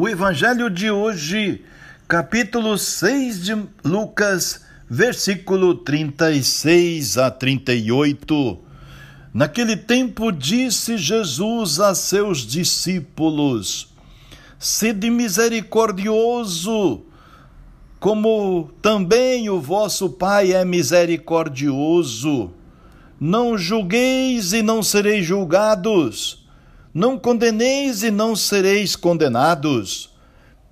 O evangelho de hoje, capítulo 6 de Lucas, versículo 36 a 38. Naquele tempo disse Jesus a seus discípulos: Sede misericordioso, como também o vosso Pai é misericordioso. Não julgueis e não sereis julgados. Não condeneis e não sereis condenados.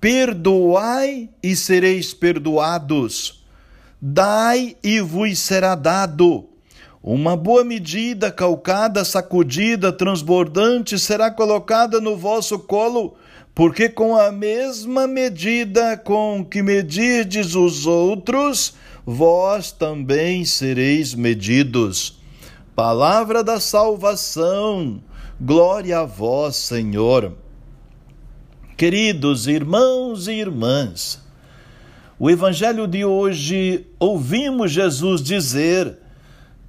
Perdoai e sereis perdoados. Dai e vos será dado. Uma boa medida, calcada, sacudida, transbordante, será colocada no vosso colo, porque com a mesma medida com que medirdes os outros, vós também sereis medidos. Palavra da salvação. Glória a vós, Senhor. Queridos irmãos e irmãs, o evangelho de hoje ouvimos Jesus dizer: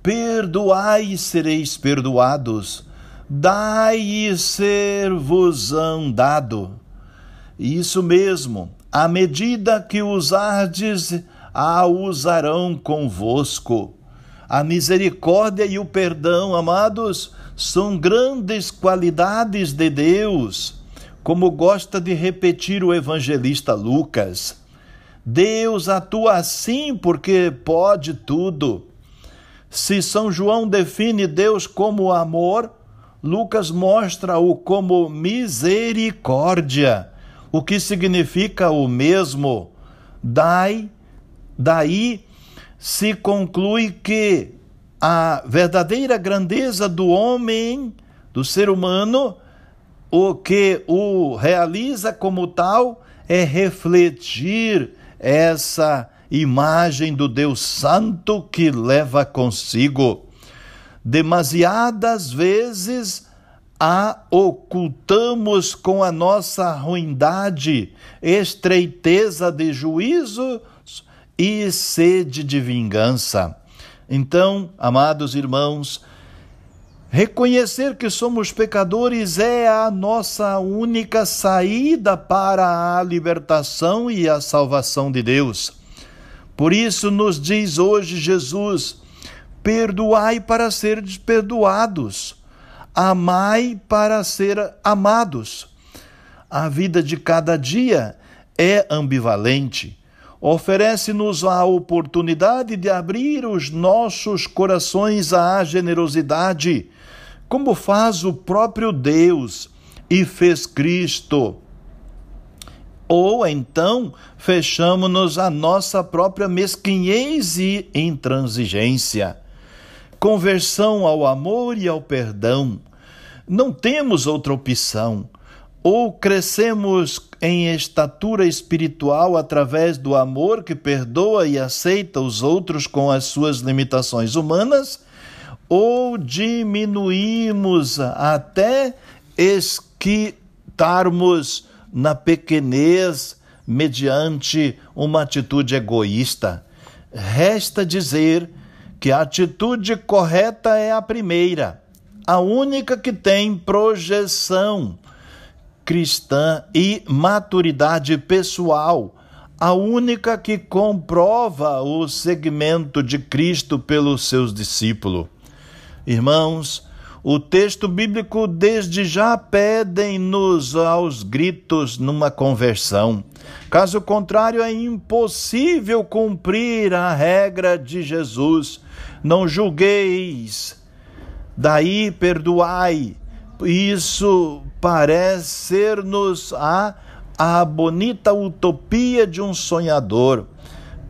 Perdoai e sereis perdoados, dai e ser-vos-ão dado. Isso mesmo, à medida que usardes, a usarão convosco. A misericórdia e o perdão, amados, são grandes qualidades de Deus, como gosta de repetir o evangelista Lucas. Deus atua assim porque pode tudo. Se São João define Deus como amor, Lucas mostra-o como misericórdia, o que significa o mesmo. Dai, daí se conclui que a verdadeira grandeza do homem, do ser humano, o que o realiza como tal é refletir essa imagem do Deus Santo que leva consigo. Demasiadas vezes a ocultamos com a nossa ruindade, estreiteza de juízos e sede de vingança. Então, amados irmãos, reconhecer que somos pecadores é a nossa única saída para a libertação e a salvação de Deus. Por isso nos diz hoje Jesus: perdoai para seres perdoados, amai para ser amados. A vida de cada dia é ambivalente oferece-nos a oportunidade de abrir os nossos corações à generosidade, como faz o próprio Deus e fez Cristo. Ou então fechamos-nos à nossa própria mesquinhez e intransigência. Conversão ao amor e ao perdão. Não temos outra opção ou crescemos em estatura espiritual através do amor que perdoa e aceita os outros com as suas limitações humanas, ou diminuímos até esquitarmos na pequenez mediante uma atitude egoísta. Resta dizer que a atitude correta é a primeira, a única que tem projeção cristã e maturidade pessoal, a única que comprova o segmento de Cristo pelos seus discípulos. Irmãos, o texto bíblico desde já pedem-nos aos gritos numa conversão. Caso contrário, é impossível cumprir a regra de Jesus. Não julgueis, daí perdoai isso parece ser-nos a, a bonita utopia de um sonhador.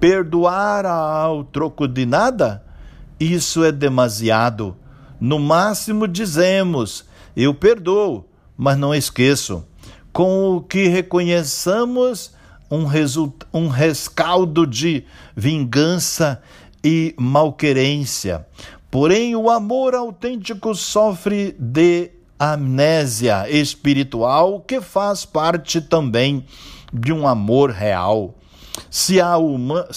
Perdoar ao troco de nada? Isso é demasiado. No máximo dizemos: eu perdoo, mas não esqueço. Com o que reconheçamos um, um rescaldo de vingança e malquerência. Porém, o amor autêntico sofre de amnésia espiritual que faz parte também de um amor real. Se há, uma,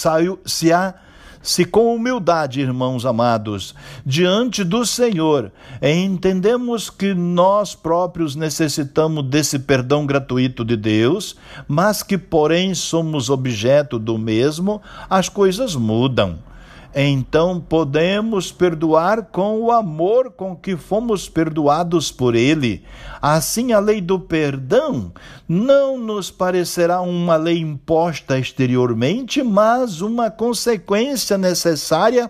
se há Se com humildade, irmãos amados, diante do Senhor, entendemos que nós próprios necessitamos desse perdão gratuito de Deus, mas que, porém, somos objeto do mesmo, as coisas mudam então podemos perdoar com o amor com que fomos perdoados por Ele. Assim, a lei do perdão não nos parecerá uma lei imposta exteriormente, mas uma consequência necessária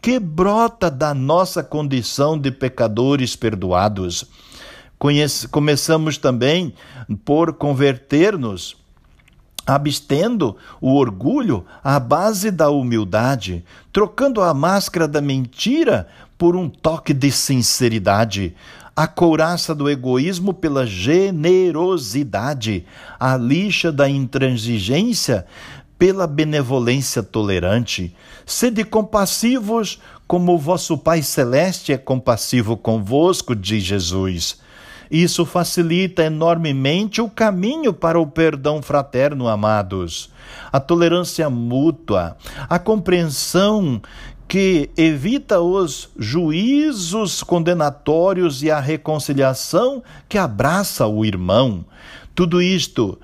que brota da nossa condição de pecadores perdoados. Conhece, começamos também por converter-nos abstendo o orgulho à base da humildade, trocando a máscara da mentira por um toque de sinceridade, a couraça do egoísmo pela generosidade, a lixa da intransigência pela benevolência tolerante. Sede compassivos, como o vosso Pai Celeste é compassivo convosco, diz Jesus. Isso facilita enormemente o caminho para o perdão fraterno, amados. A tolerância mútua, a compreensão que evita os juízos condenatórios e a reconciliação que abraça o irmão. Tudo isto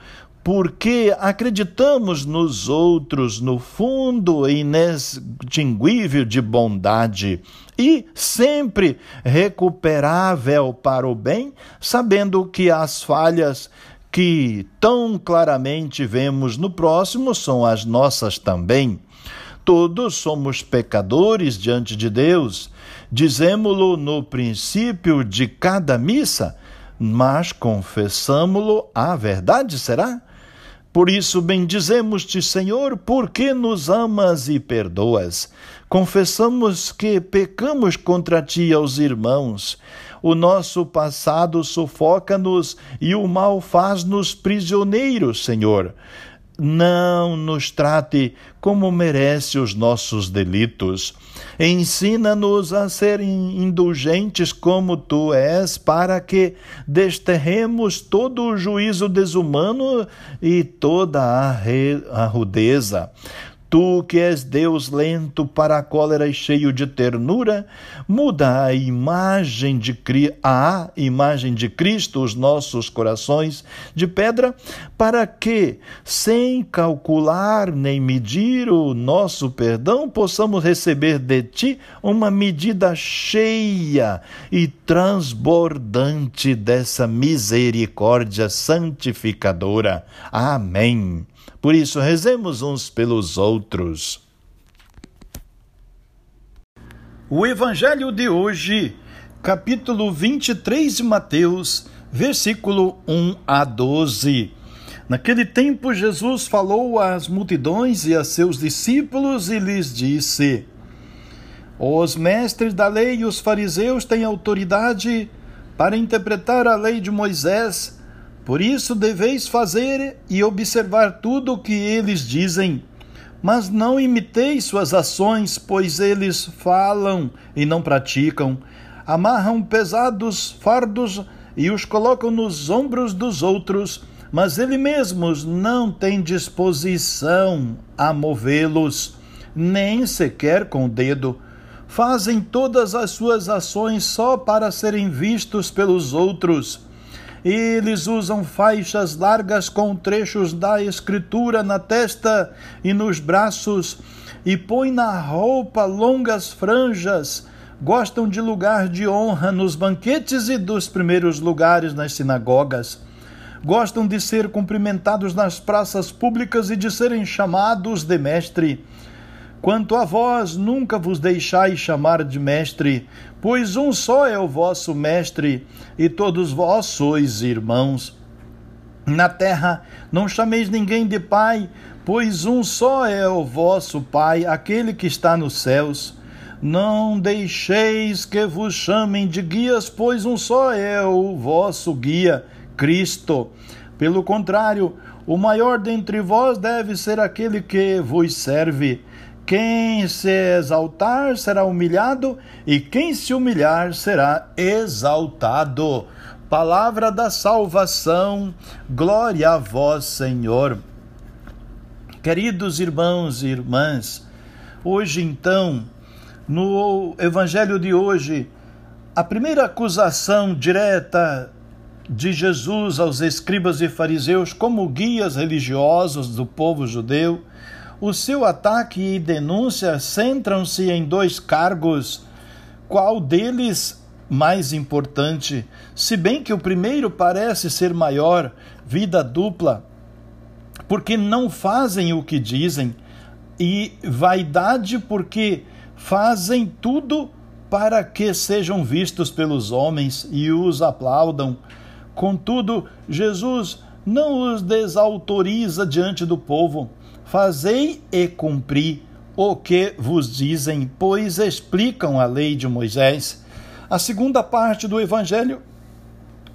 porque acreditamos nos outros no fundo inextinguível de bondade e sempre recuperável para o bem, sabendo que as falhas que tão claramente vemos no próximo são as nossas também. Todos somos pecadores diante de Deus, dizemo-lo no princípio de cada missa, mas confessamo-lo a verdade, será? Por isso bendizemos-te, Senhor, porque nos amas e perdoas. Confessamos que pecamos contra ti aos irmãos. O nosso passado sufoca-nos e o mal faz-nos prisioneiros, Senhor não nos trate como merece os nossos delitos. Ensina-nos a ser indulgentes como tu és, para que desterremos todo o juízo desumano e toda a, rudeza. Tu que és Deus lento para a cólera e cheio de ternura, muda a imagem de a imagem de Cristo os nossos corações de pedra, para que, sem calcular nem medir o nosso perdão, possamos receber de ti uma medida cheia e transbordante dessa misericórdia santificadora. Amém. Por isso, rezemos uns pelos outros. O Evangelho de hoje, capítulo 23 de Mateus, versículo 1 a 12. Naquele tempo, Jesus falou às multidões e a seus discípulos e lhes disse: Os mestres da lei e os fariseus têm autoridade para interpretar a lei de Moisés por isso deveis fazer e observar tudo o que eles dizem, mas não imiteis suas ações, pois eles falam e não praticam. Amarram pesados fardos e os colocam nos ombros dos outros, mas eles mesmos não têm disposição a movê-los, nem sequer com o dedo. Fazem todas as suas ações só para serem vistos pelos outros eles usam faixas largas com trechos da Escritura na testa e nos braços, e põem na roupa longas franjas. Gostam de lugar de honra nos banquetes e dos primeiros lugares nas sinagogas. Gostam de ser cumprimentados nas praças públicas e de serem chamados de mestre. Quanto a vós, nunca vos deixais chamar de mestre, pois um só é o vosso mestre, e todos vós sois irmãos. Na terra não chameis ninguém de pai, pois um só é o vosso Pai, aquele que está nos céus. Não deixeis que vos chamem de guias, pois um só é o vosso guia, Cristo. Pelo contrário, o maior dentre vós deve ser aquele que vos serve. Quem se exaltar será humilhado, e quem se humilhar será exaltado. Palavra da salvação, glória a vós, Senhor. Queridos irmãos e irmãs, Hoje, então, no evangelho de hoje, a primeira acusação direta de Jesus aos escribas e fariseus como guias religiosos do povo judeu, o seu ataque e denúncia centram-se em dois cargos. Qual deles mais importante? Se bem que o primeiro parece ser maior, vida dupla, porque não fazem o que dizem, e vaidade, porque fazem tudo para que sejam vistos pelos homens e os aplaudam. Contudo, Jesus não os desautoriza diante do povo. Fazei e cumpri o que vos dizem, pois explicam a lei de Moisés. A segunda parte do Evangelho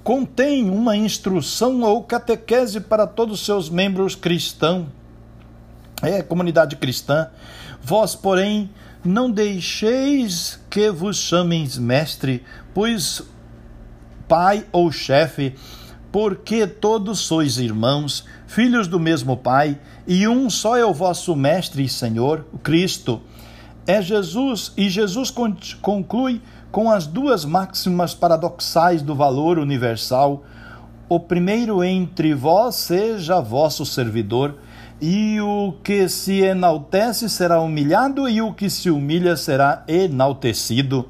contém uma instrução ou catequese para todos os seus membros cristãos. É, comunidade cristã. Vós, porém, não deixeis que vos chamem mestre, pois pai ou chefe, porque todos sois irmãos, filhos do mesmo Pai, e um só é o vosso Mestre e Senhor, o Cristo. É Jesus, e Jesus conclui com as duas máximas paradoxais do valor universal. O primeiro entre vós seja vosso servidor, e o que se enaltece será humilhado, e o que se humilha será enaltecido.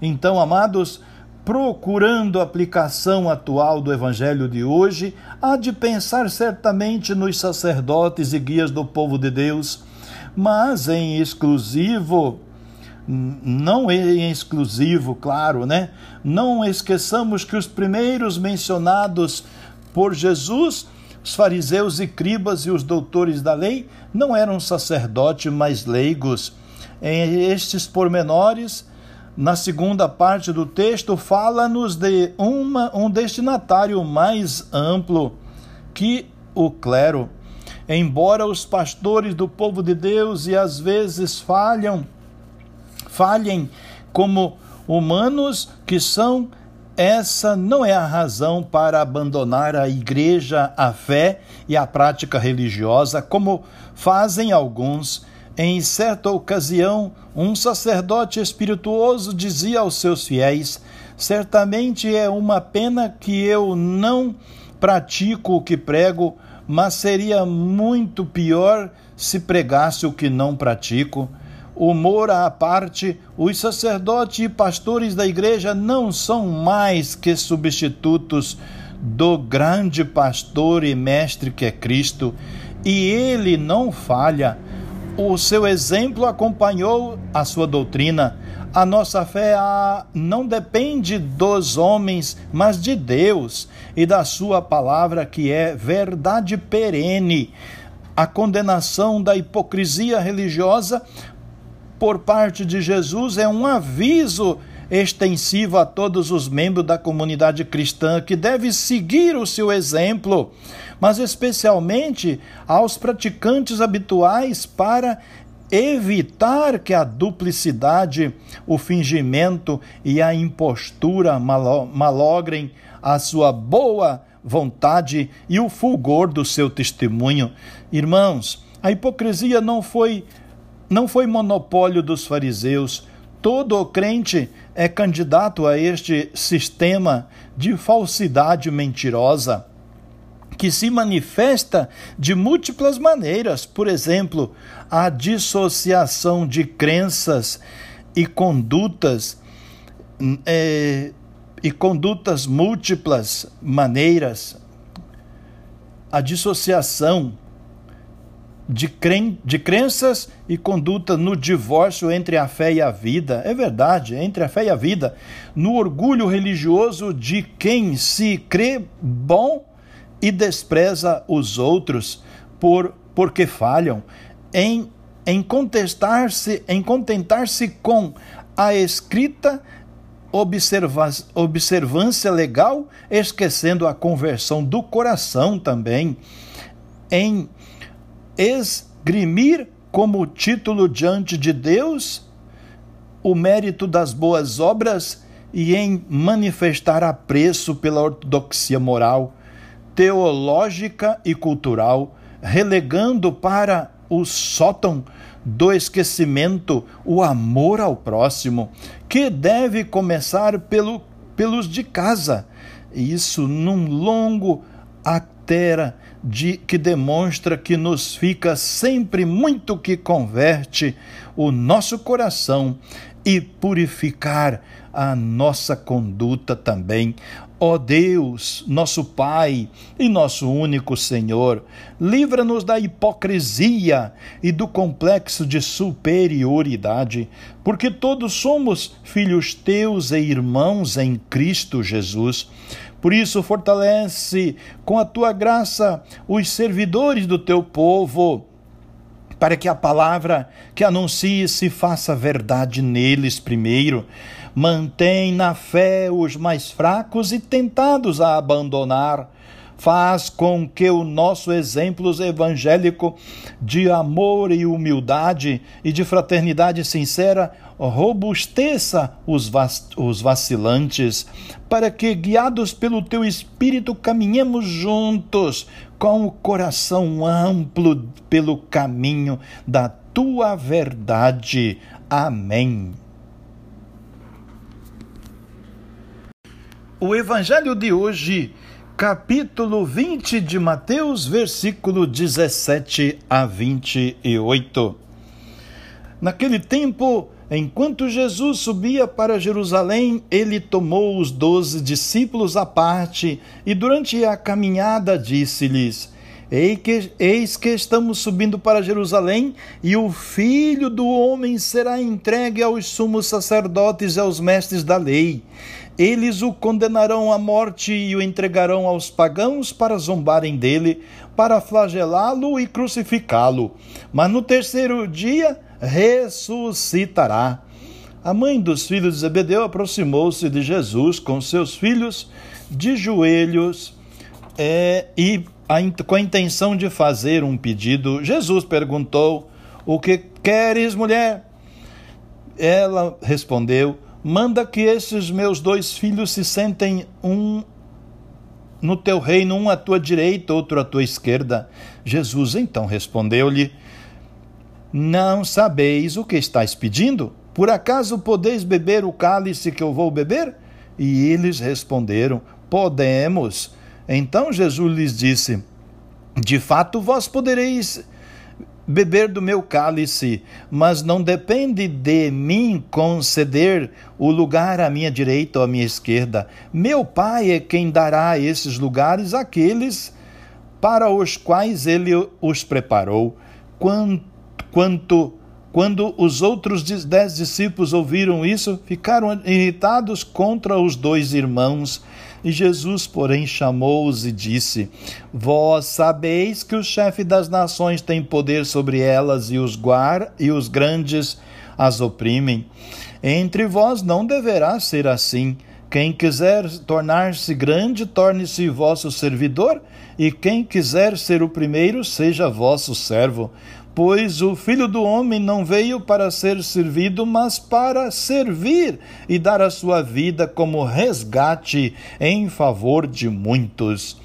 Então, amados, procurando a aplicação atual do Evangelho de hoje, há de pensar certamente nos sacerdotes e guias do povo de Deus, mas em exclusivo, não em exclusivo, claro, né? Não esqueçamos que os primeiros mencionados por Jesus, os fariseus e cribas e os doutores da lei, não eram sacerdotes, mas leigos. Em estes pormenores, na segunda parte do texto, fala-nos de uma, um destinatário mais amplo que o clero. Embora os pastores do povo de Deus e às vezes falham, falhem como humanos que são, essa não é a razão para abandonar a igreja, a fé e a prática religiosa, como fazem alguns em certa ocasião, um sacerdote espirituoso dizia aos seus fiéis: Certamente é uma pena que eu não pratico o que prego, mas seria muito pior se pregasse o que não pratico. Humor à parte, os sacerdotes e pastores da igreja não são mais que substitutos do grande pastor e mestre que é Cristo, e ele não falha o seu exemplo acompanhou a sua doutrina. A nossa fé não depende dos homens, mas de Deus e da sua palavra, que é verdade perene. A condenação da hipocrisia religiosa por parte de Jesus é um aviso extensivo a todos os membros da comunidade cristã que deve seguir o seu exemplo mas especialmente aos praticantes habituais para evitar que a duplicidade, o fingimento e a impostura malogrem a sua boa vontade e o fulgor do seu testemunho. Irmãos, a hipocrisia não foi não foi monopólio dos fariseus. Todo crente é candidato a este sistema de falsidade mentirosa que se manifesta de múltiplas maneiras, por exemplo, a dissociação de crenças e condutas é, e condutas múltiplas maneiras, a dissociação de, cren de crenças e conduta no divórcio entre a fé e a vida. É verdade, entre a fé e a vida. No orgulho religioso de quem se crê bom e despreza os outros por porque falham, em, em contestar-se, em contentar-se com a escrita observa, observância legal, esquecendo a conversão do coração também, em esgrimir como título diante de Deus o mérito das boas obras e em manifestar apreço pela ortodoxia moral teológica e cultural, relegando para o sótão do esquecimento o amor ao próximo, que deve começar pelo, pelos de casa. Isso num longo actera de, que demonstra que nos fica sempre muito que converte o nosso coração e purificar a nossa conduta também. Ó Deus, nosso Pai e nosso único Senhor, livra-nos da hipocrisia e do complexo de superioridade, porque todos somos filhos teus e irmãos em Cristo Jesus. Por isso, fortalece com a tua graça os servidores do teu povo para que a palavra que anuncie se faça verdade neles primeiro. Mantém na fé os mais fracos e tentados a abandonar. Faz com que o nosso exemplo evangélico de amor e humildade e de fraternidade sincera robusteça os, os vacilantes, para que, guiados pelo teu Espírito, caminhemos juntos com o coração amplo pelo caminho da tua verdade. Amém. O Evangelho de hoje, capítulo 20 de Mateus, versículo 17 a 28. Naquele tempo, Enquanto Jesus subia para Jerusalém, ele tomou os doze discípulos à parte e, durante a caminhada, disse-lhes: Eis que estamos subindo para Jerusalém, e o filho do homem será entregue aos sumos sacerdotes e aos mestres da lei. Eles o condenarão à morte e o entregarão aos pagãos para zombarem dele, para flagelá-lo e crucificá-lo. Mas no terceiro dia ressuscitará. A mãe dos filhos de Zebedeu aproximou-se de Jesus com seus filhos de joelhos é, e a, com a intenção de fazer um pedido. Jesus perguntou: O que queres, mulher? Ela respondeu: Manda que esses meus dois filhos se sentem um no teu reino, um à tua direita, outro à tua esquerda. Jesus então respondeu-lhe: não sabeis o que estáis pedindo? Por acaso podeis beber o cálice que eu vou beber? E eles responderam: Podemos. Então Jesus lhes disse: De fato, vós podereis beber do meu cálice, mas não depende de mim conceder o lugar à minha direita ou à minha esquerda. Meu Pai é quem dará esses lugares àqueles para os quais ele os preparou. Quanto Quanto quando os outros dez discípulos ouviram isso, ficaram irritados contra os dois irmãos. E Jesus, porém, chamou-os e disse: Vós sabeis que o chefe das nações tem poder sobre elas e os guar e os grandes as oprimem. Entre vós não deverá ser assim. Quem quiser tornar-se grande, torne-se vosso servidor, e quem quiser ser o primeiro, seja vosso servo Pois o Filho do Homem não veio para ser servido, mas para servir e dar a sua vida como resgate em favor de muitos.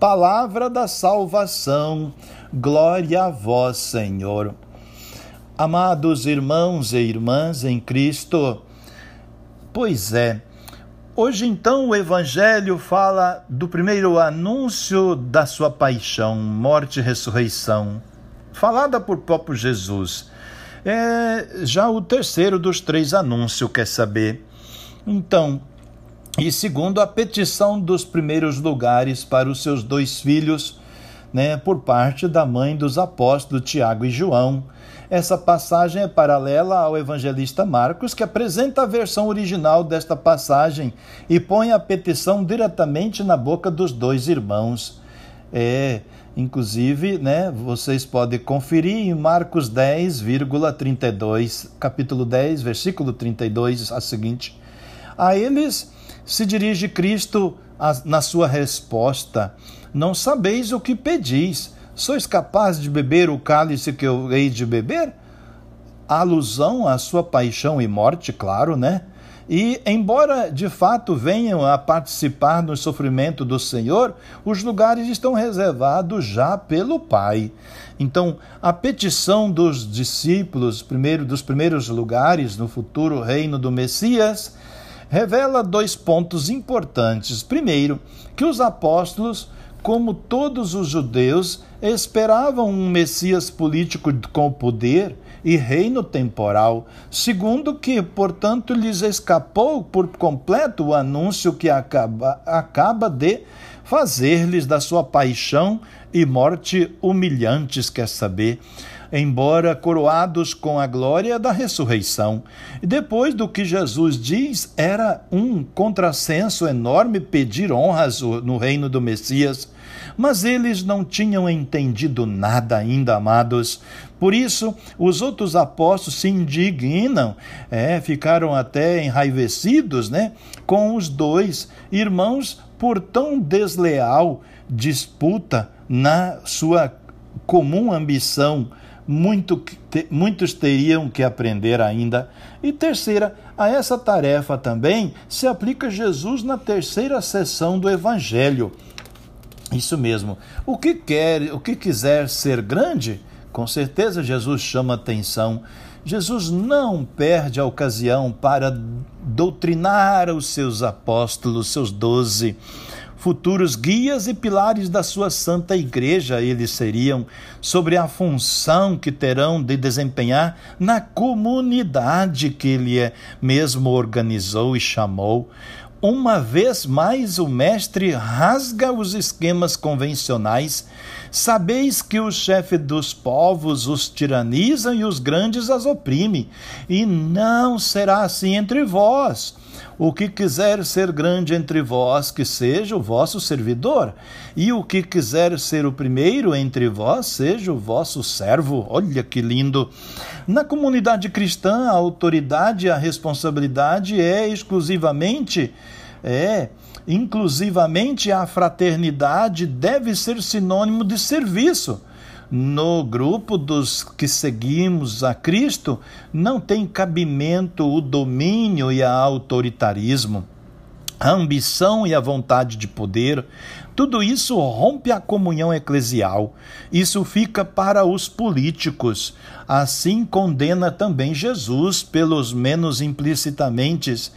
Palavra da salvação, glória a vós, Senhor. Amados irmãos e irmãs em Cristo, pois é, Hoje, então, o Evangelho fala do primeiro anúncio da sua paixão, morte e ressurreição falada por próprio Jesus. É já o terceiro dos três anúncios, quer saber? Então, e segundo a petição dos primeiros lugares para os seus dois filhos, né, por parte da mãe dos apóstolos Tiago e João. Essa passagem é paralela ao evangelista Marcos, que apresenta a versão original desta passagem e põe a petição diretamente na boca dos dois irmãos. É, Inclusive, né, vocês podem conferir em Marcos 10, 32, capítulo 10, versículo 32, a seguinte. A eles se dirige Cristo na sua resposta: Não sabeis o que pedis. Sois capazes de beber o cálice que eu hei de beber? A alusão à sua paixão e morte, claro, né? E, embora de fato venham a participar no sofrimento do Senhor, os lugares estão reservados já pelo Pai. Então, a petição dos discípulos, primeiro dos primeiros lugares no futuro reino do Messias, revela dois pontos importantes. Primeiro, que os apóstolos, como todos os judeus, esperavam um Messias político com poder e reino temporal. Segundo, que, portanto, lhes escapou por completo o anúncio que acaba, acaba de fazer-lhes da sua paixão e morte humilhantes, quer saber embora coroados com a glória da ressurreição. Depois do que Jesus diz, era um contrassenso enorme pedir honras no reino do Messias. Mas eles não tinham entendido nada ainda, amados. Por isso, os outros apóstolos se indignam, é, ficaram até enraivecidos né, com os dois irmãos por tão desleal disputa na sua comum ambição muito, muitos teriam que aprender ainda. E terceira, a essa tarefa também se aplica Jesus na terceira sessão do Evangelho. Isso mesmo. O que quer, o que quiser ser grande, com certeza Jesus chama atenção. Jesus não perde a ocasião para doutrinar os seus apóstolos, seus doze futuros guias e pilares da sua santa igreja eles seriam, sobre a função que terão de desempenhar na comunidade que ele é mesmo organizou e chamou. Uma vez mais, o Mestre rasga os esquemas convencionais. Sabeis que o chefe dos povos os tiraniza e os grandes as oprime, e não será assim entre vós. O que quiser ser grande entre vós, que seja o vosso servidor, e o que quiser ser o primeiro entre vós, seja o vosso servo. Olha que lindo! Na comunidade cristã, a autoridade e a responsabilidade é exclusivamente é inclusivamente a fraternidade deve ser sinônimo de serviço no grupo dos que seguimos a Cristo, não tem cabimento o domínio e a autoritarismo. A ambição e a vontade de poder, tudo isso rompe a comunhão eclesial. Isso fica para os políticos. Assim condena também Jesus, pelos menos implicitamente,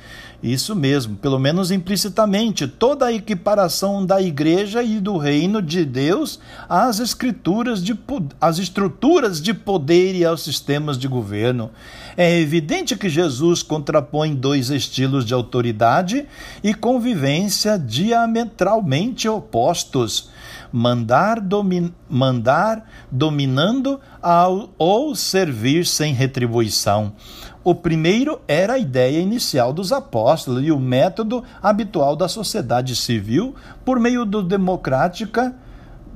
isso mesmo, pelo menos implicitamente, toda a equiparação da igreja e do reino de Deus às escrituras de às estruturas de poder e aos sistemas de governo. É evidente que Jesus contrapõe dois estilos de autoridade e convivência diametralmente opostos mandar, domin, mandar dominando ao, ou servir sem retribuição. O primeiro era a ideia inicial dos apóstolos e o método habitual da sociedade civil por meio do democrática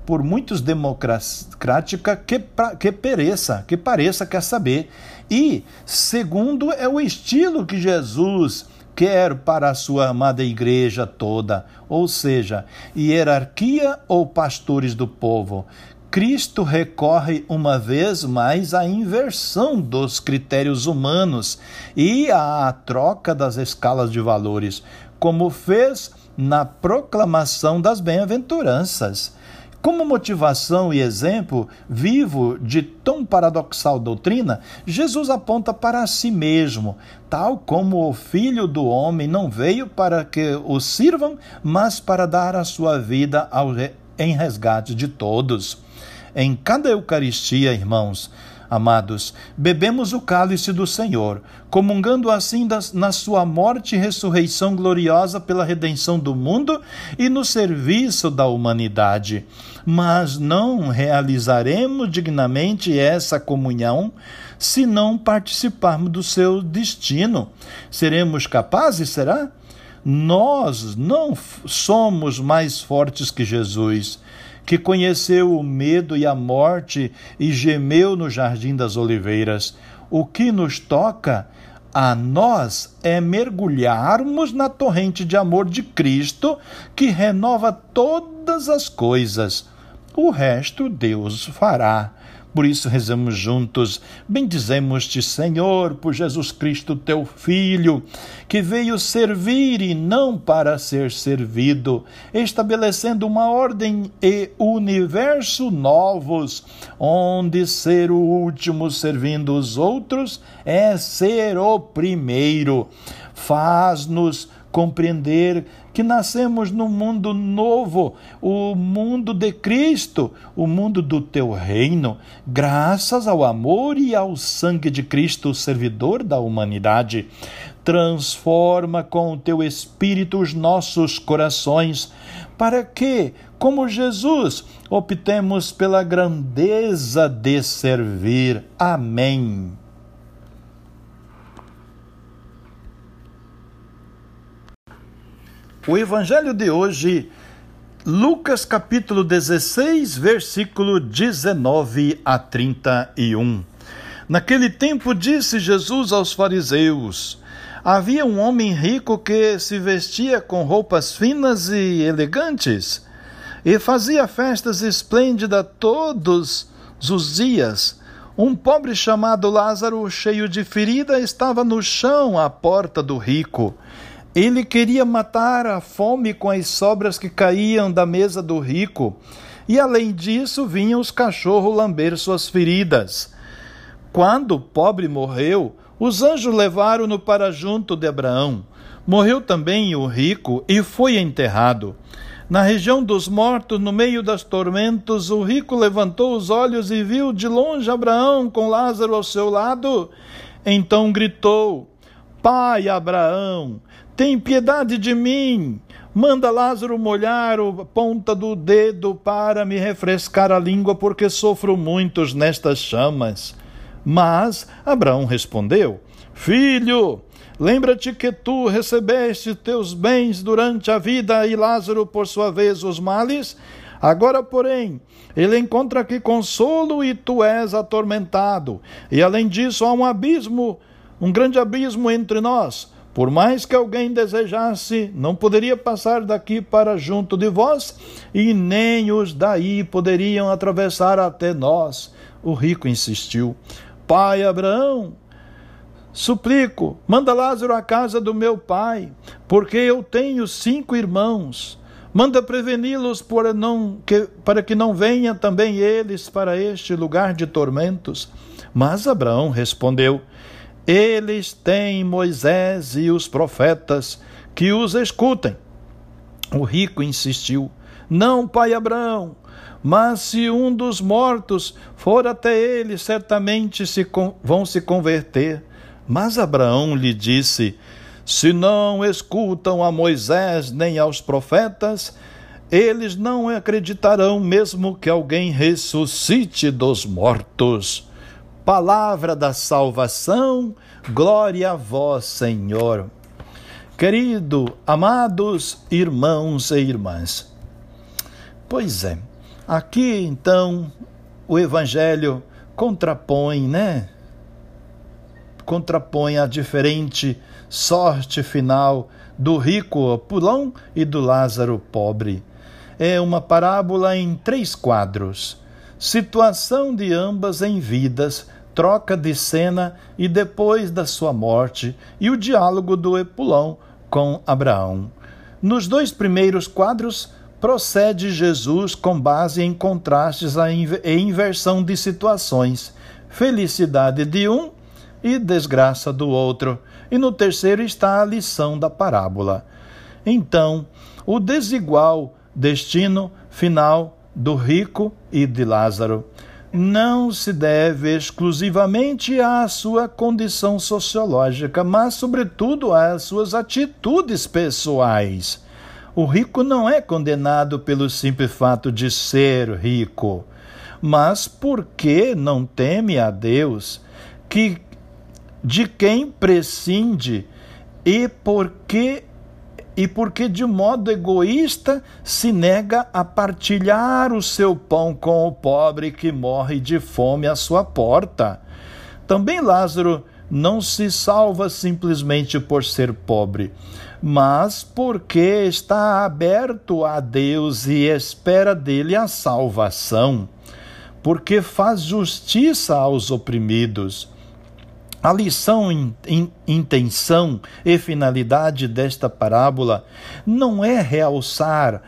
por muitos democrática que, que pereça, que pareça quer saber. E segundo é o estilo que Jesus quer para a sua amada igreja toda, ou seja, hierarquia ou pastores do povo. Cristo recorre uma vez mais à inversão dos critérios humanos e à troca das escalas de valores, como fez na proclamação das bem-aventuranças. Como motivação e exemplo vivo de tão paradoxal doutrina, Jesus aponta para si mesmo, tal como o Filho do Homem não veio para que o sirvam, mas para dar a sua vida ao, em resgate de todos. Em cada Eucaristia, irmãos, Amados, bebemos o cálice do Senhor, comungando assim das, na sua morte e ressurreição gloriosa pela redenção do mundo e no serviço da humanidade. Mas não realizaremos dignamente essa comunhão se não participarmos do seu destino. Seremos capazes, será? Nós não somos mais fortes que Jesus que conheceu o medo e a morte e gemeu no jardim das oliveiras. O que nos toca a nós é mergulharmos na torrente de amor de Cristo que renova todas as coisas. O resto Deus fará. Por isso rezamos juntos, bendizemos-te, Senhor, por Jesus Cristo, teu Filho, que veio servir e não para ser servido, estabelecendo uma ordem e universo novos, onde ser o último servindo os outros é ser o primeiro. Faz-nos compreender que nascemos num mundo novo, o mundo de Cristo, o mundo do teu reino, graças ao amor e ao sangue de Cristo, servidor da humanidade. Transforma com o teu espírito os nossos corações, para que, como Jesus, optemos pela grandeza de servir. Amém. O evangelho de hoje, Lucas capítulo 16, versículo 19 a 31. Naquele tempo disse Jesus aos fariseus: Havia um homem rico que se vestia com roupas finas e elegantes e fazia festas esplêndidas todos os dias. Um pobre chamado Lázaro, cheio de ferida, estava no chão à porta do rico. Ele queria matar a fome com as sobras que caíam da mesa do rico, e além disso vinham os cachorros lamber suas feridas. Quando o pobre morreu, os anjos levaram-no para junto de Abraão. Morreu também o rico e foi enterrado. Na região dos mortos, no meio das tormentos, o rico levantou os olhos e viu de longe Abraão com Lázaro ao seu lado. Então gritou: Pai Abraão, tem piedade de mim. Manda Lázaro molhar a ponta do dedo para me refrescar a língua, porque sofro muitos nestas chamas. Mas Abraão respondeu: Filho, lembra-te que tu recebeste teus bens durante a vida e Lázaro, por sua vez, os males? Agora, porém, ele encontra aqui consolo e tu és atormentado. E além disso, há um abismo, um grande abismo entre nós por mais que alguém desejasse, não poderia passar daqui para junto de vós, e nem os daí poderiam atravessar até nós. O rico insistiu: Pai Abraão, suplico, manda Lázaro à casa do meu pai, porque eu tenho cinco irmãos. Manda preveni-los para, que não venham também eles para este lugar de tormentos. Mas Abraão respondeu: eles têm Moisés e os profetas que os escutem. O rico insistiu: Não, pai Abraão, mas se um dos mortos for até ele, certamente se vão se converter. Mas Abraão lhe disse: Se não escutam a Moisés nem aos profetas, eles não acreditarão mesmo que alguém ressuscite dos mortos palavra da salvação, glória a vós, Senhor. Querido, amados irmãos e irmãs, pois é, aqui então o Evangelho contrapõe, né? Contrapõe a diferente sorte final do rico pulão e do Lázaro pobre. É uma parábola em três quadros. Situação de ambas em vidas troca de cena e depois da sua morte e o diálogo do Epulão com Abraão. Nos dois primeiros quadros, procede Jesus com base em contrastes e inversão de situações, felicidade de um e desgraça do outro. E no terceiro está a lição da parábola. Então, o desigual destino final do rico e de Lázaro não se deve exclusivamente à sua condição sociológica, mas, sobretudo, às suas atitudes pessoais. O rico não é condenado pelo simples fato de ser rico, mas porque não teme a Deus, que de quem prescinde e porque e porque de modo egoísta se nega a partilhar o seu pão com o pobre que morre de fome à sua porta. Também Lázaro não se salva simplesmente por ser pobre, mas porque está aberto a Deus e espera dele a salvação. porque faz justiça aos oprimidos. A lição, in, in, intenção e finalidade desta parábola não é realçar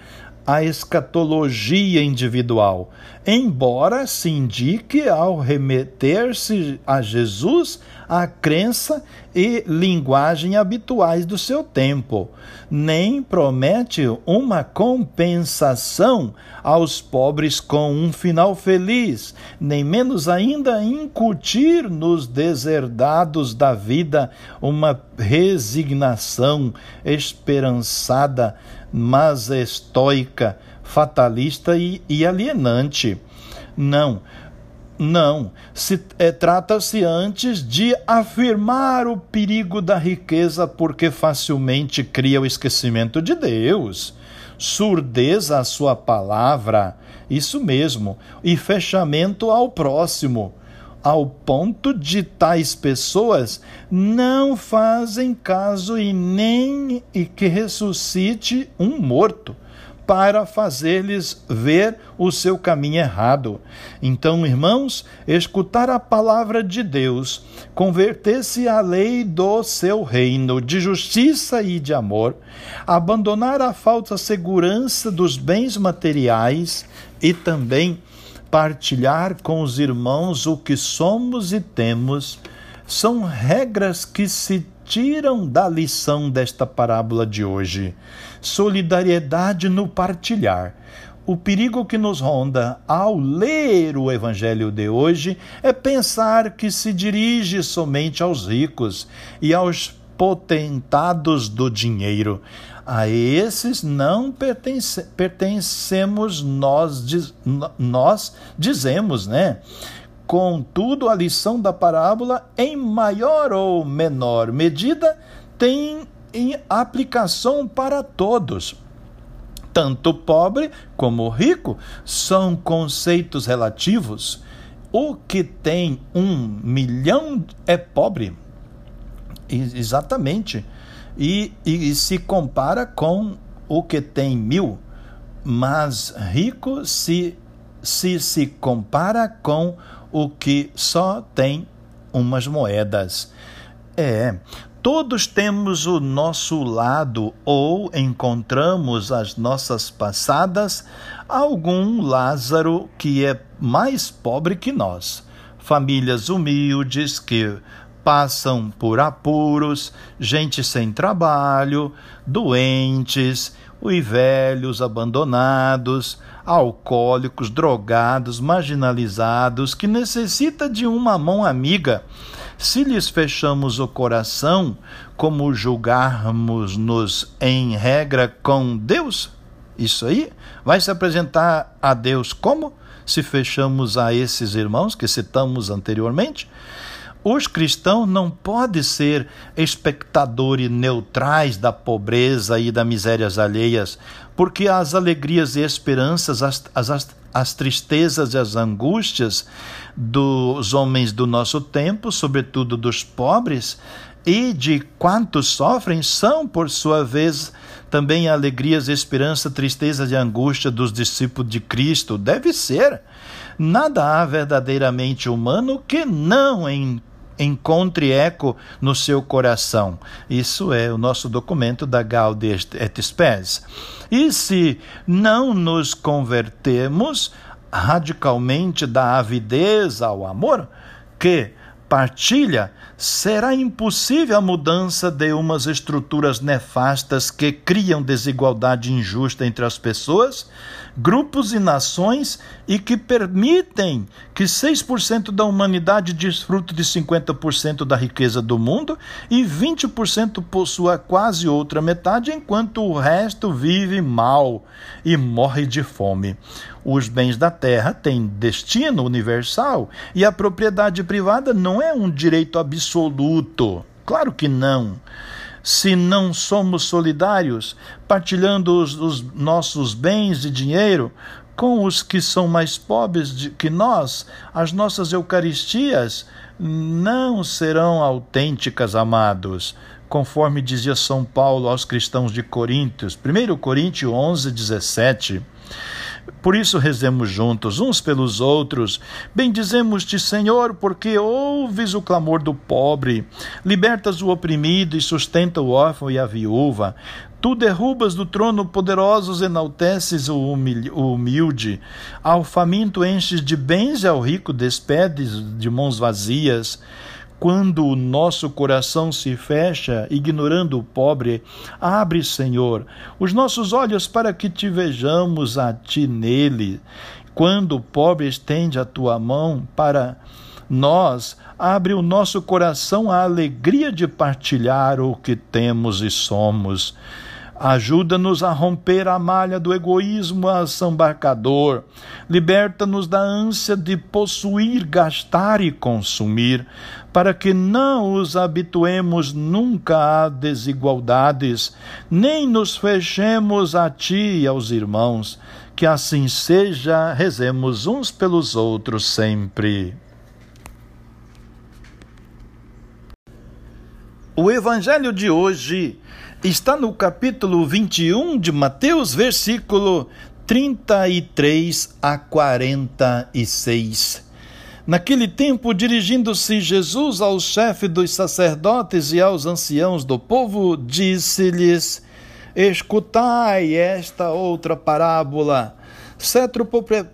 a escatologia individual, embora se indique ao remeter-se a Jesus a crença e linguagem habituais do seu tempo, nem promete uma compensação aos pobres com um final feliz, nem menos ainda incutir nos deserdados da vida uma resignação esperançada mas estoica, fatalista e, e alienante. Não, não. Se é, trata-se antes de afirmar o perigo da riqueza, porque facilmente cria o esquecimento de Deus, surdeza à sua palavra, isso mesmo, e fechamento ao próximo ao ponto de tais pessoas não fazem caso e nem e que ressuscite um morto para fazer-lhes ver o seu caminho errado. Então, irmãos, escutar a palavra de Deus, converter-se à lei do seu reino de justiça e de amor, abandonar a falsa segurança dos bens materiais e também partilhar com os irmãos o que somos e temos, são regras que se tiram da lição desta parábola de hoje. Solidariedade no partilhar. O perigo que nos ronda ao ler o Evangelho de hoje é pensar que se dirige somente aos ricos e aos potentados do dinheiro. A esses não pertence, pertencemos nós, diz, nós dizemos, né? Contudo, a lição da parábola, em maior ou menor medida, tem em aplicação para todos. Tanto pobre como rico são conceitos relativos. O que tem um milhão é pobre Exatamente. E, e, se compara com o que tem mil, mas rico se, se se compara com o que só tem umas moedas. É, todos temos o nosso lado ou encontramos as nossas passadas algum Lázaro que é mais pobre que nós. Famílias humildes que passam por apuros, gente sem trabalho, doentes, os velhos abandonados, alcoólicos, drogados, marginalizados, que necessita de uma mão amiga. Se lhes fechamos o coração, como julgarmos-nos em regra com Deus? Isso aí vai se apresentar a Deus como? Se fechamos a esses irmãos que citamos anteriormente? Os cristãos não podem ser espectadores neutrais da pobreza e das misérias alheias, porque as alegrias e esperanças, as, as, as tristezas e as angústias dos homens do nosso tempo, sobretudo dos pobres, e de quantos sofrem, são, por sua vez, também alegrias, esperança, tristeza e angústia dos discípulos de Cristo. Deve ser. Nada há verdadeiramente humano que não em encontre eco no seu coração. Isso é o nosso documento da Gaudium et Spes. E se não nos convertemos radicalmente da avidez ao amor, que partilha, será impossível a mudança de umas estruturas nefastas que criam desigualdade injusta entre as pessoas, grupos e nações e que permitem que 6% da humanidade desfrute de 50% da riqueza do mundo e 20% possua quase outra metade, enquanto o resto vive mal e morre de fome. Os bens da terra têm destino universal e a propriedade privada não é um direito absoluto. Claro que não se não somos solidários, partilhando os, os nossos bens e dinheiro com os que são mais pobres de, que nós, as nossas Eucaristias não serão autênticas, amados, conforme dizia São Paulo aos cristãos de Coríntios, 1 Coríntios 11, 17. Por isso rezemos juntos, uns pelos outros. Bendizemos-te, Senhor, porque ouves o clamor do pobre, libertas o oprimido e sustenta o órfão e a viúva. Tu derrubas do trono poderosos, enalteces o humilde. Ao faminto enches de bens e ao rico despedes de mãos vazias. Quando o nosso coração se fecha, ignorando o pobre, abre, Senhor, os nossos olhos para que te vejamos a ti nele. Quando o pobre estende a tua mão para nós, abre o nosso coração à alegria de partilhar o que temos e somos. Ajuda-nos a romper a malha do egoísmo assambarcador. Liberta-nos da ânsia de possuir, gastar e consumir, para que não os habituemos nunca a desigualdades, nem nos fechemos a ti e aos irmãos. Que assim seja, rezemos uns pelos outros sempre. O Evangelho de hoje está no capítulo 21 de Mateus, versículo 33 a 46. Naquele tempo, dirigindo-se Jesus ao chefe dos sacerdotes e aos anciãos do povo, disse-lhes: Escutai esta outra parábola. Cetro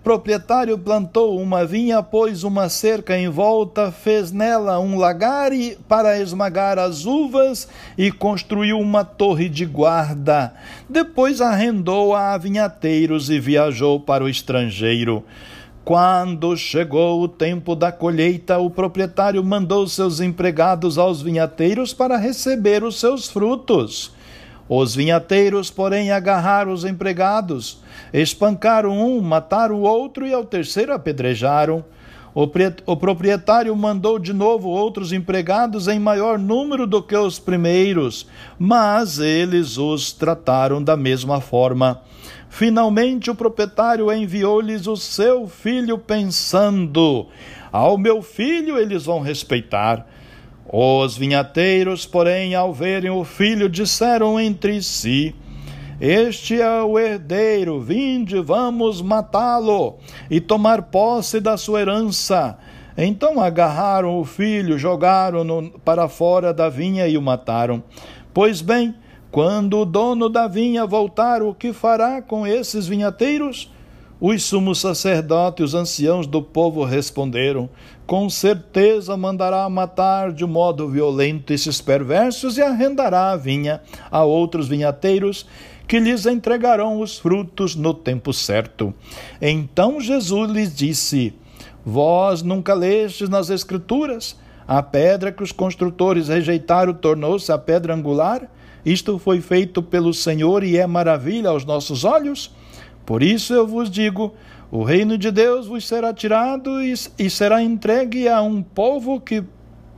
proprietário plantou uma vinha, pôs uma cerca em volta, fez nela um lagar para esmagar as uvas e construiu uma torre de guarda. Depois arrendou a vinhateiros e viajou para o estrangeiro. Quando chegou o tempo da colheita, o proprietário mandou seus empregados aos vinhateiros para receber os seus frutos. Os vinhateiros, porém, agarraram os empregados, espancaram um, mataram o outro e ao terceiro apedrejaram. O proprietário mandou de novo outros empregados em maior número do que os primeiros, mas eles os trataram da mesma forma. Finalmente, o proprietário enviou-lhes o seu filho, pensando: Ao meu filho eles vão respeitar. Os vinhateiros, porém, ao verem o filho, disseram entre si: Este é o herdeiro, vinde, vamos matá-lo e tomar posse da sua herança. Então agarraram o filho, jogaram-no para fora da vinha e o mataram. Pois bem, quando o dono da vinha voltar, o que fará com esses vinhateiros? Os sumos sacerdotes e os anciãos do povo responderam: Com certeza mandará matar de modo violento esses perversos e arrendará a vinha a outros vinhateiros que lhes entregarão os frutos no tempo certo. Então Jesus lhes disse: Vós nunca lestes nas Escrituras? A pedra que os construtores rejeitaram tornou-se a pedra angular? Isto foi feito pelo Senhor e é maravilha aos nossos olhos? Por isso eu vos digo: o reino de Deus vos será tirado e, e será entregue a um povo que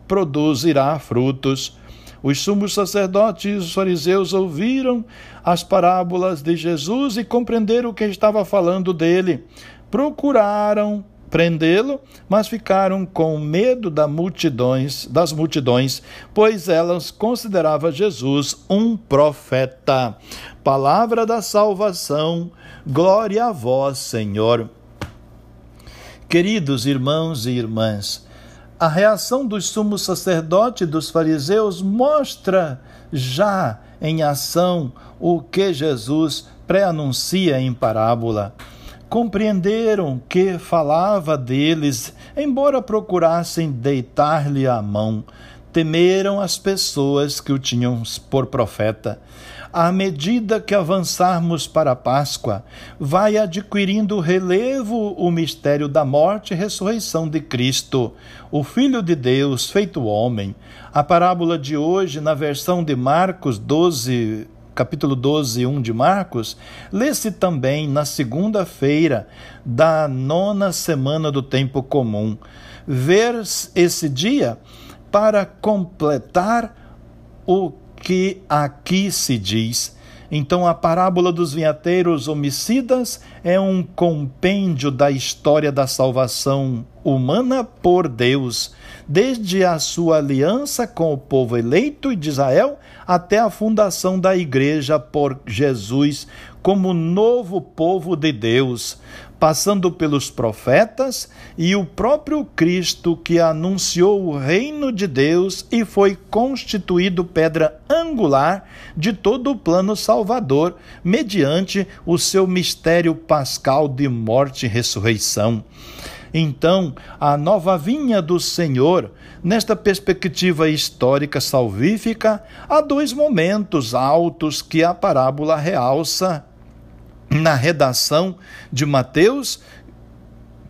produzirá frutos. Os sumos sacerdotes e os fariseus ouviram as parábolas de Jesus e compreenderam o que estava falando dele. Procuraram prendê-lo, mas ficaram com medo das multidões, das multidões, pois elas consideravam Jesus um profeta. Palavra da salvação, glória a vós, Senhor. Queridos irmãos e irmãs, a reação dos sumos sacerdotes e dos fariseus mostra já em ação o que Jesus pré-anuncia em parábola compreenderam que falava deles, embora procurassem deitar-lhe a mão, temeram as pessoas que o tinham por profeta. À medida que avançarmos para a Páscoa, vai adquirindo relevo o mistério da morte e ressurreição de Cristo, o Filho de Deus feito homem. A parábola de hoje, na versão de Marcos 12, capítulo 12, 1 de Marcos, lê-se também na segunda-feira da nona semana do tempo comum. Ver esse dia para completar o que aqui se diz. Então, a parábola dos vinhateiros homicidas é um compêndio da história da salvação humana por Deus, desde a sua aliança com o povo eleito de Israel até a fundação da igreja por Jesus como novo povo de Deus, passando pelos profetas e o próprio Cristo que anunciou o reino de Deus e foi constituído pedra angular de todo o plano salvador, mediante o seu mistério pascal de morte e ressurreição. Então, a nova vinha do Senhor, nesta perspectiva histórica salvífica, há dois momentos altos que a parábola realça na redação de Mateus,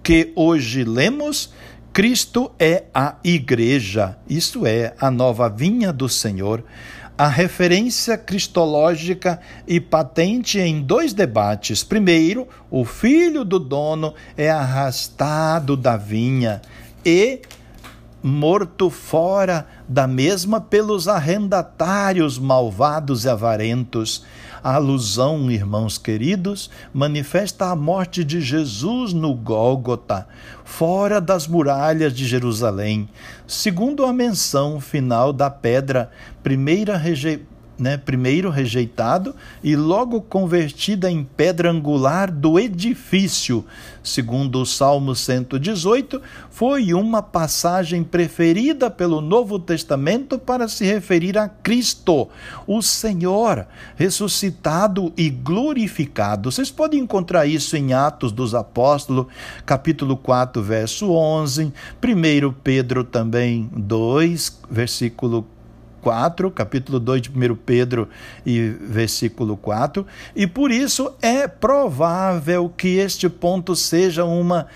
que hoje lemos, Cristo é a igreja, isto é, a nova vinha do Senhor. A referência cristológica e patente em dois debates. Primeiro, o filho do dono é arrastado da vinha e morto fora da mesma pelos arrendatários malvados e avarentos. A alusão, irmãos queridos, manifesta a morte de Jesus no Gólgota, fora das muralhas de Jerusalém, segundo a menção final da pedra, primeira rejeição né, primeiro rejeitado e logo convertida em pedra angular do edifício, segundo o Salmo 118, foi uma passagem preferida pelo Novo Testamento para se referir a Cristo, o Senhor, ressuscitado e glorificado. Vocês podem encontrar isso em Atos dos Apóstolos, capítulo 4, verso 11, 1 Pedro também 2, versículo 4, capítulo 2 de 1 Pedro e versículo 4, e por isso é provável que este ponto seja uma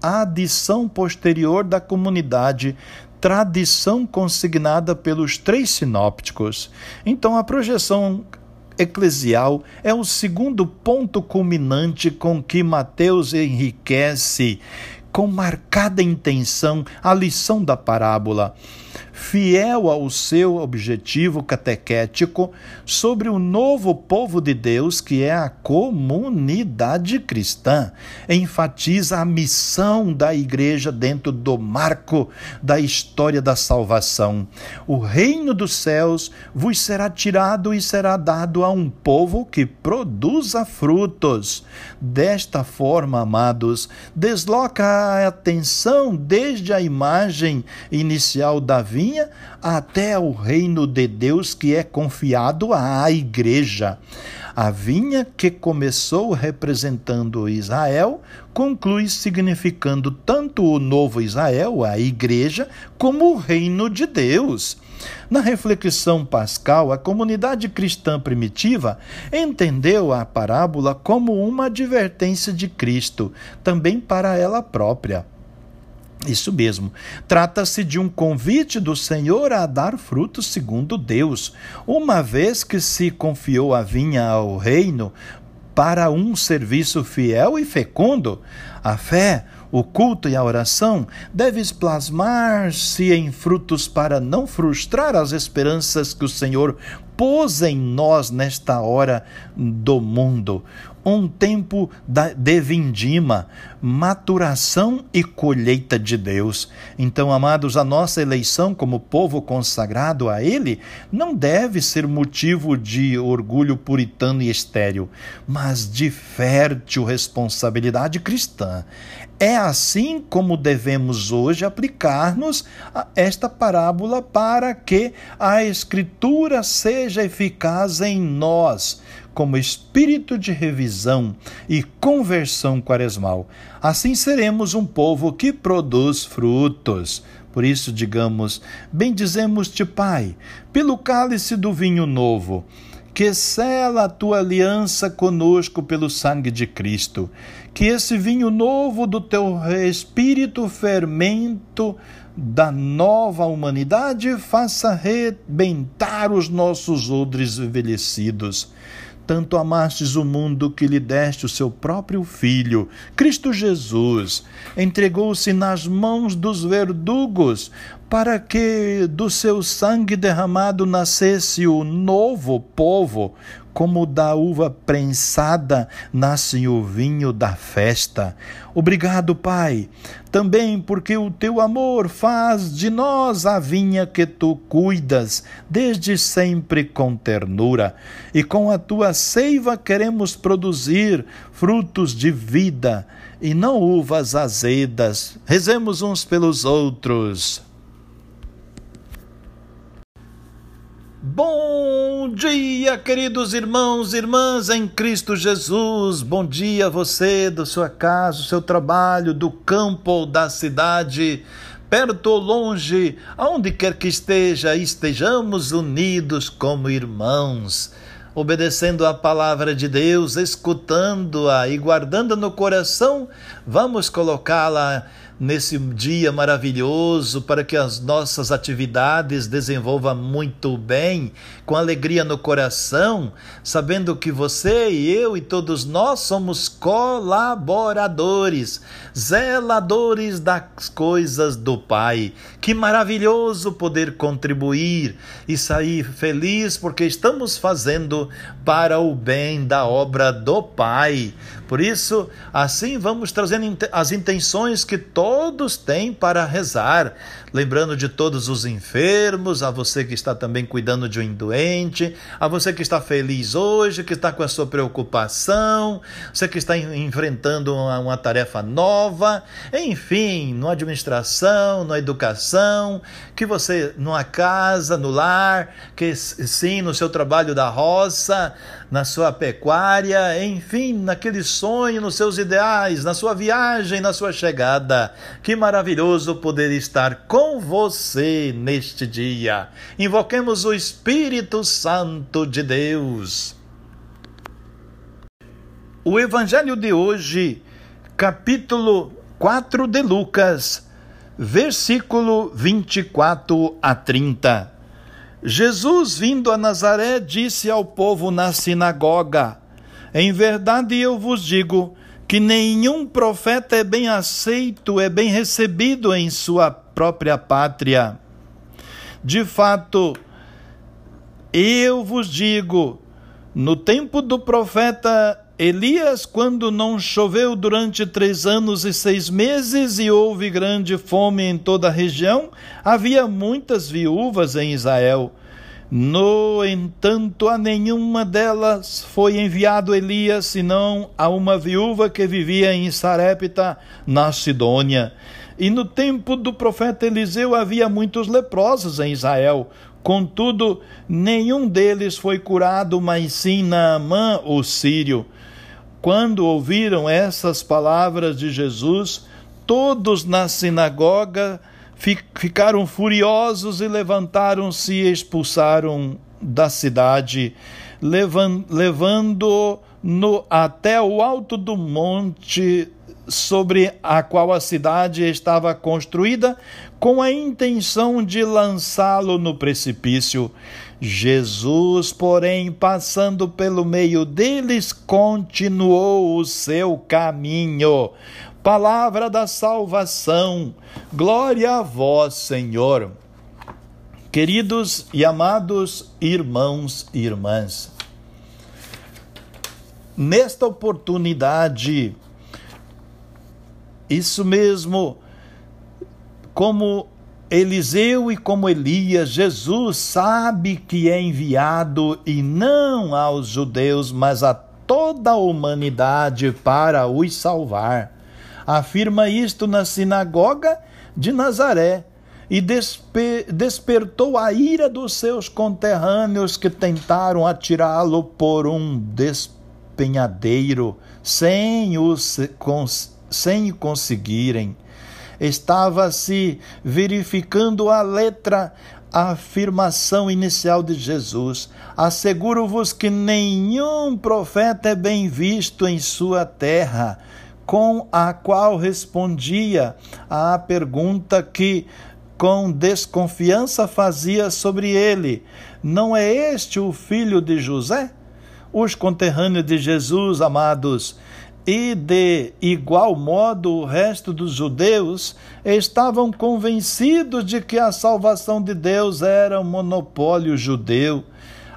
adição posterior da comunidade tradição consignada pelos três sinópticos. Então a projeção eclesial é o segundo ponto culminante com que Mateus enriquece com marcada intenção a lição da parábola fiel ao seu objetivo catequético sobre o novo povo de Deus, que é a comunidade cristã. Enfatiza a missão da igreja dentro do marco da história da salvação. O reino dos céus vos será tirado e será dado a um povo que produza frutos. Desta forma, amados, desloca a atenção desde a imagem inicial da vinha até o reino de Deus que é confiado à igreja. A vinha que começou representando Israel conclui significando tanto o novo Israel, a igreja, como o reino de Deus. Na reflexão pascal, a comunidade cristã primitiva entendeu a parábola como uma advertência de Cristo, também para ela própria. Isso mesmo. Trata-se de um convite do Senhor a dar frutos segundo Deus, uma vez que se confiou a vinha ao reino para um serviço fiel e fecundo. A fé, o culto e a oração devem plasmar-se em frutos para não frustrar as esperanças que o Senhor pôs em nós nesta hora do mundo um tempo de vindima, maturação e colheita de Deus. Então, amados, a nossa eleição como povo consagrado a Ele não deve ser motivo de orgulho puritano e estéril, mas de fértil responsabilidade cristã. É assim como devemos hoje aplicar-nos a esta parábola para que a Escritura seja eficaz em nós como espírito de revisão e conversão quaresmal. Assim seremos um povo que produz frutos. Por isso, digamos: Bendizemos-te, Pai, pelo cálice do vinho novo que sela a tua aliança conosco pelo sangue de Cristo. Que esse vinho novo do teu espírito fermento da nova humanidade faça rebentar os nossos odres envelhecidos tanto amastes o mundo que lhe deste o seu próprio Filho, Cristo Jesus, entregou-se nas mãos dos verdugos, para que do seu sangue derramado nascesse o novo povo, como da uva prensada nasce o vinho da festa. Obrigado, Pai, também porque o teu amor faz de nós a vinha que tu cuidas desde sempre com ternura, e com a tua seiva queremos produzir frutos de vida e não uvas azedas. Rezemos uns pelos outros. Bom dia, queridos irmãos e irmãs em Cristo Jesus. Bom dia você, da sua casa, do seu trabalho, do campo ou da cidade, perto ou longe, aonde quer que esteja, estejamos unidos como irmãos, obedecendo a palavra de Deus, escutando-a e guardando no coração, vamos colocá-la nesse dia maravilhoso, para que as nossas atividades desenvolvam muito bem, com alegria no coração, sabendo que você e eu e todos nós somos colaboradores, zeladores das coisas do Pai. Que maravilhoso poder contribuir e sair feliz porque estamos fazendo para o bem da obra do Pai. Por isso, assim vamos trazendo as intenções que todos têm para rezar, lembrando de todos os enfermos, a você que está também cuidando de um doente, a você que está feliz hoje, que está com a sua preocupação, você que está enfrentando uma, uma tarefa nova, enfim, na administração, na educação, que você numa casa, no lar, que sim, no seu trabalho da roça, na sua pecuária, enfim, naquele sonho, nos seus ideais, na sua viagem, na sua chegada. Que maravilhoso poder estar com você neste dia. Invoquemos o Espírito Santo de Deus. O Evangelho de hoje, capítulo 4 de Lucas, versículo 24 a 30. Jesus, vindo a Nazaré, disse ao povo na sinagoga: Em verdade eu vos digo que nenhum profeta é bem aceito, é bem recebido em sua própria pátria. De fato, eu vos digo, no tempo do profeta Elias, quando não choveu durante três anos e seis meses e houve grande fome em toda a região, havia muitas viúvas em Israel. No entanto, a nenhuma delas foi enviado Elias, senão a uma viúva que vivia em Sarepta, na Sidônia. E no tempo do profeta Eliseu havia muitos leprosos em Israel. Contudo, nenhum deles foi curado, mas sim Naamã, o sírio. Quando ouviram essas palavras de Jesus, todos na sinagoga ficaram furiosos e levantaram-se e expulsaram da cidade, levando-no até o alto do monte sobre a qual a cidade estava construída, com a intenção de lançá-lo no precipício. Jesus, porém, passando pelo meio deles, continuou o seu caminho. Palavra da salvação, glória a vós, Senhor. Queridos e amados irmãos e irmãs, nesta oportunidade, isso mesmo, como Eliseu e como Elias, Jesus sabe que é enviado e não aos judeus, mas a toda a humanidade para os salvar. Afirma isto na sinagoga de Nazaré e despertou a ira dos seus conterrâneos que tentaram atirá-lo por um despenhadeiro sem, os, sem conseguirem estava se verificando a letra a afirmação inicial de Jesus: Asseguro-vos que nenhum profeta é bem visto em sua terra, com a qual respondia à pergunta que com desconfiança fazia sobre ele: Não é este o filho de José? Os conterrâneos de Jesus, amados, e de igual modo o resto dos judeus estavam convencidos de que a salvação de Deus era um monopólio judeu.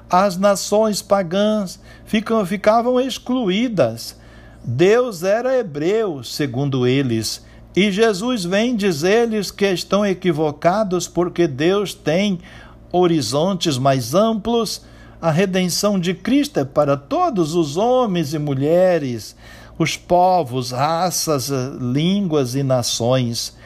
as nações pagãs ficam, ficavam excluídas. Deus era hebreu, segundo eles, e Jesus vem dizer-lhes que estão equivocados porque Deus tem horizontes mais amplos. A redenção de Cristo é para todos os homens e mulheres, os povos, raças, línguas e nações.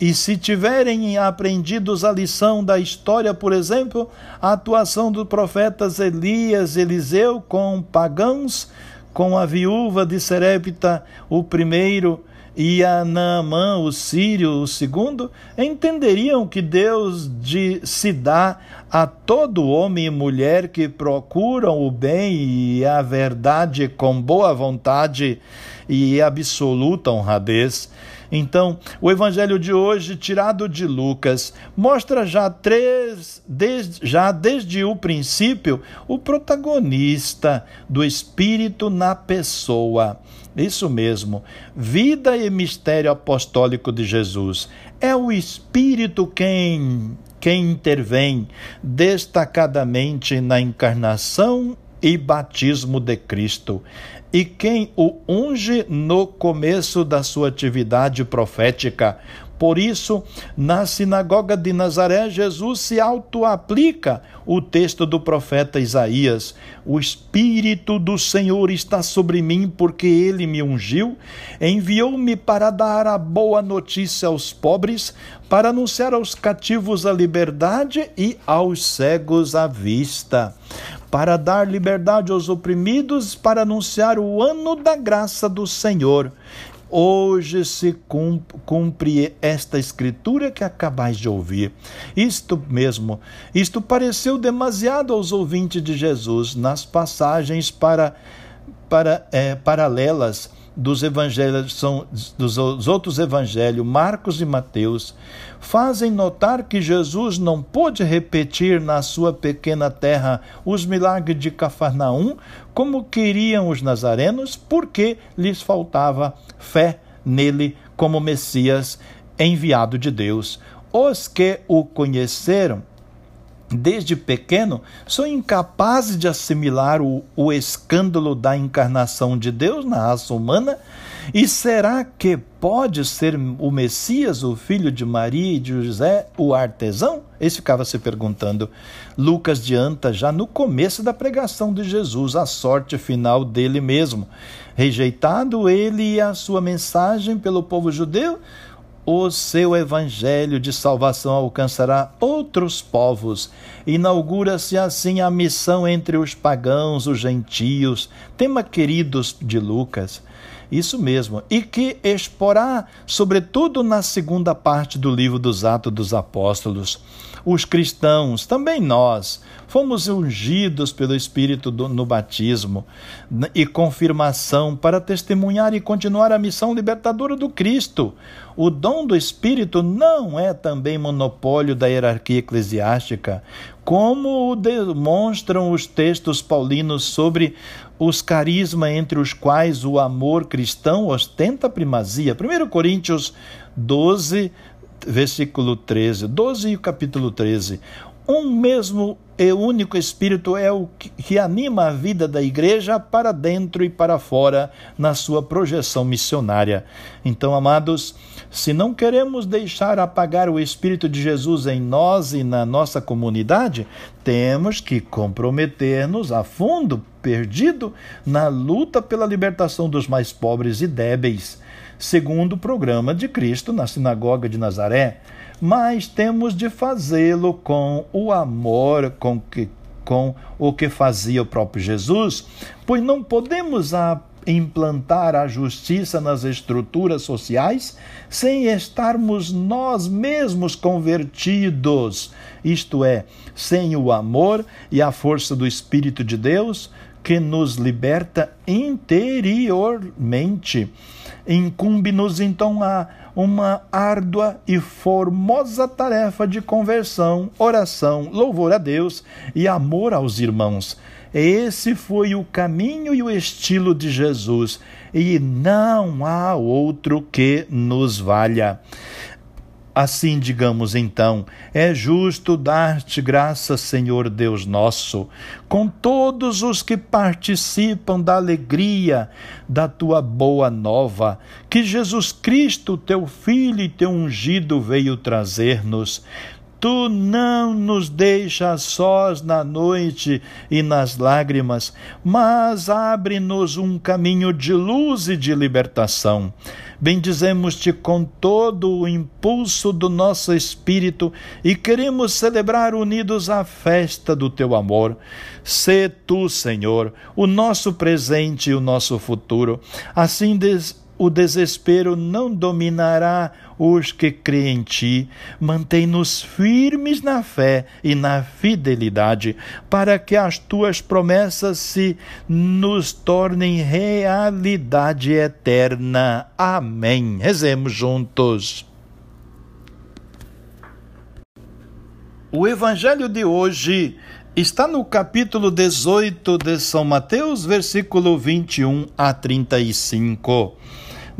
E se tiverem aprendidos a lição da história, por exemplo, a atuação dos profetas Elias, Eliseu com pagãos, com a viúva de Serepta, o primeiro, e a Naamã, o sírio, o segundo, entenderiam que Deus de, se dá a todo homem e mulher que procuram o bem e a verdade com boa vontade e absoluta honradez. Então, o evangelho de hoje, tirado de Lucas, mostra já três, desde, já desde o princípio, o protagonista do Espírito na pessoa. Isso mesmo, vida e mistério apostólico de Jesus. É o Espírito quem, quem intervém destacadamente na encarnação e batismo de Cristo e quem o unge no começo da sua atividade profética. Por isso, na sinagoga de Nazaré, Jesus se auto-aplica o texto do profeta Isaías: O Espírito do Senhor está sobre mim, porque ele me ungiu, enviou-me para dar a boa notícia aos pobres, para anunciar aos cativos a liberdade e aos cegos a vista para dar liberdade aos oprimidos, para anunciar o ano da graça do Senhor. Hoje se cumpre esta escritura que acabais de ouvir. Isto mesmo, isto pareceu demasiado aos ouvintes de Jesus nas passagens para, para é, paralelas dos evangelhos são dos outros evangelhos, Marcos e Mateus, fazem notar que Jesus não pôde repetir na sua pequena terra os milagres de Cafarnaum como queriam os nazarenos, porque lhes faltava fé nele como Messias enviado de Deus. Os que o conheceram desde pequeno, são incapazes de assimilar o, o escândalo da encarnação de Deus na raça humana? E será que pode ser o Messias, o filho de Maria e de José, o artesão? Esse ficava se perguntando. Lucas adianta já no começo da pregação de Jesus a sorte final dele mesmo. Rejeitado ele e a sua mensagem pelo povo judeu, o seu evangelho de salvação alcançará outros povos. Inaugura-se assim a missão entre os pagãos, os gentios, tema queridos de Lucas. Isso mesmo, e que exporá, sobretudo na segunda parte do livro dos Atos dos Apóstolos. Os cristãos, também nós, fomos ungidos pelo Espírito do, no batismo e confirmação para testemunhar e continuar a missão libertadora do Cristo. O dom do Espírito não é também monopólio da hierarquia eclesiástica, como demonstram os textos paulinos sobre os carismas entre os quais o amor cristão ostenta primazia. 1 Coríntios 12, versículo 13, 12 e capítulo 13. Um mesmo e único Espírito é o que anima a vida da igreja para dentro e para fora na sua projeção missionária. Então, amados, se não queremos deixar apagar o Espírito de Jesus em nós e na nossa comunidade, temos que comprometer-nos a fundo, perdido, na luta pela libertação dos mais pobres e débeis, segundo o programa de Cristo na Sinagoga de Nazaré. Mas temos de fazê-lo com o amor com que com o que fazia o próprio Jesus, pois não podemos apenas implantar a justiça nas estruturas sociais sem estarmos nós mesmos convertidos, isto é, sem o amor e a força do Espírito de Deus que nos liberta interiormente. Incumbe-nos então a uma árdua e formosa tarefa de conversão, oração, louvor a Deus e amor aos irmãos esse foi o caminho e o estilo de Jesus, e não há outro que nos valha. Assim digamos então: é justo dar-te graça, Senhor Deus nosso, com todos os que participam da alegria da tua boa nova, que Jesus Cristo, teu Filho e teu ungido, veio trazer-nos. Tu não nos deixas sós na noite e nas lágrimas, mas abre-nos um caminho de luz e de libertação. Bendizemos-te com todo o impulso do nosso espírito e queremos celebrar unidos a festa do teu amor. Sê tu, Senhor, o nosso presente e o nosso futuro. Assim, o desespero não dominará os que creem em ti. Mantém-nos firmes na fé e na fidelidade, para que as tuas promessas se nos tornem realidade eterna. Amém. Rezemos juntos. O evangelho de hoje está no capítulo 18 de São Mateus, versículo 21 a 35.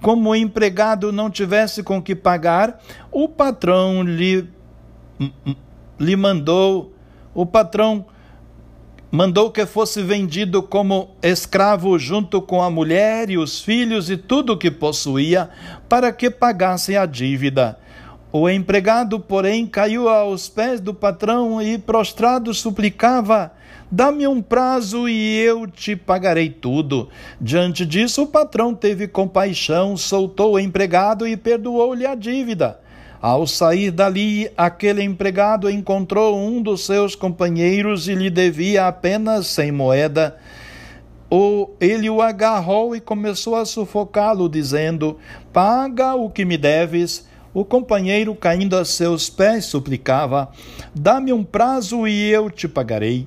como o empregado não tivesse com que pagar, o patrão lhe, lhe mandou, o patrão mandou que fosse vendido como escravo junto com a mulher e os filhos e tudo o que possuía, para que pagasse a dívida. O empregado, porém, caiu aos pés do patrão e, prostrado, suplicava: Dá-me um prazo e eu te pagarei tudo. Diante disso, o patrão teve compaixão, soltou o empregado e perdoou-lhe a dívida. Ao sair dali, aquele empregado encontrou um dos seus companheiros e lhe devia apenas cem moeda. O, ele o agarrou e começou a sufocá-lo, dizendo: Paga o que me deves. O companheiro, caindo a seus pés, suplicava: Dá-me um prazo e eu te pagarei.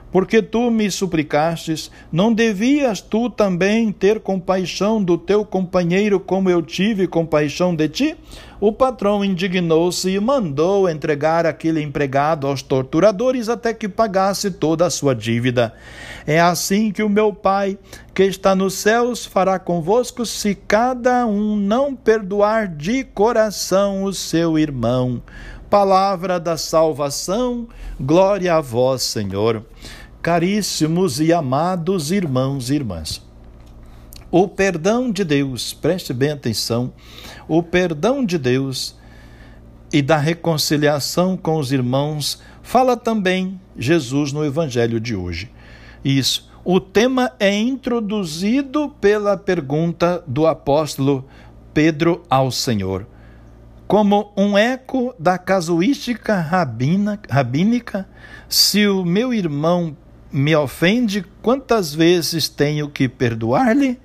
porque tu me suplicastes. Não devias tu também ter compaixão do teu companheiro, como eu tive compaixão de ti? O patrão indignou-se e mandou entregar aquele empregado aos torturadores até que pagasse toda a sua dívida. É assim que o meu Pai, que está nos céus, fará convosco se cada um não perdoar de coração o seu irmão. Palavra da salvação, glória a vós, Senhor. Caríssimos e amados irmãos e irmãs. O perdão de Deus, preste bem atenção, o perdão de Deus e da reconciliação com os irmãos, fala também Jesus no Evangelho de hoje. Isso. O tema é introduzido pela pergunta do apóstolo Pedro ao Senhor, como um eco da casuística rabina, rabínica. Se o meu irmão me ofende, quantas vezes tenho que perdoar-lhe?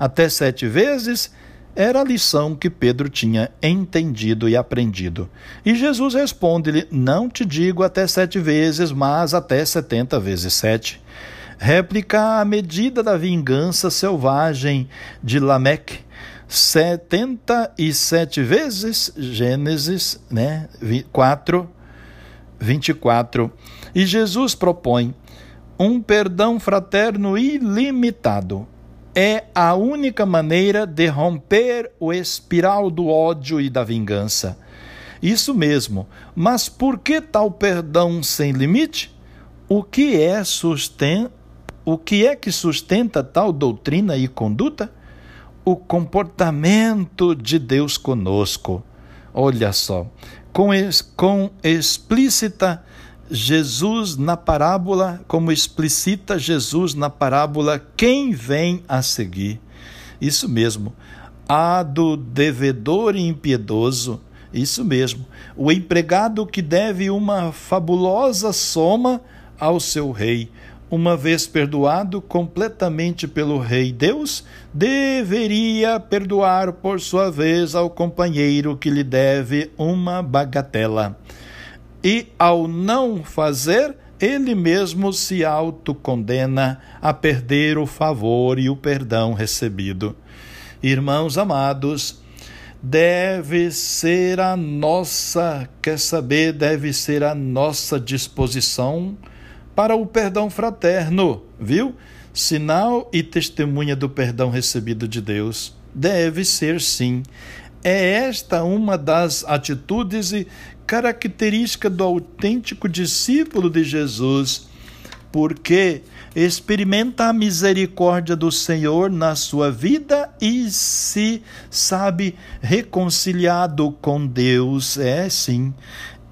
até sete vezes, era a lição que Pedro tinha entendido e aprendido. E Jesus responde-lhe: Não te digo até sete vezes, mas até setenta vezes sete. Réplica à medida da vingança selvagem de Lameque, setenta e sete vezes, Gênesis né, 4, 24. E Jesus propõe um perdão fraterno ilimitado é a única maneira de romper o espiral do ódio e da vingança. Isso mesmo, mas por que tal perdão sem limite? O que é sustenta, o que é que sustenta tal doutrina e conduta? O comportamento de Deus conosco. Olha só, com, com explícita Jesus na parábola, como explicita Jesus na parábola, quem vem a seguir. Isso mesmo, a do devedor impiedoso, isso mesmo, o empregado que deve uma fabulosa soma ao seu rei. Uma vez perdoado completamente pelo Rei Deus, deveria perdoar por sua vez ao companheiro que lhe deve uma bagatela e, ao não fazer, ele mesmo se autocondena a perder o favor e o perdão recebido. Irmãos amados, deve ser a nossa, quer saber, deve ser a nossa disposição para o perdão fraterno, viu? Sinal e testemunha do perdão recebido de Deus. Deve ser sim. É esta uma das atitudes característica do autêntico discípulo de Jesus, porque experimenta a misericórdia do Senhor na sua vida e se sabe reconciliado com Deus, é sim.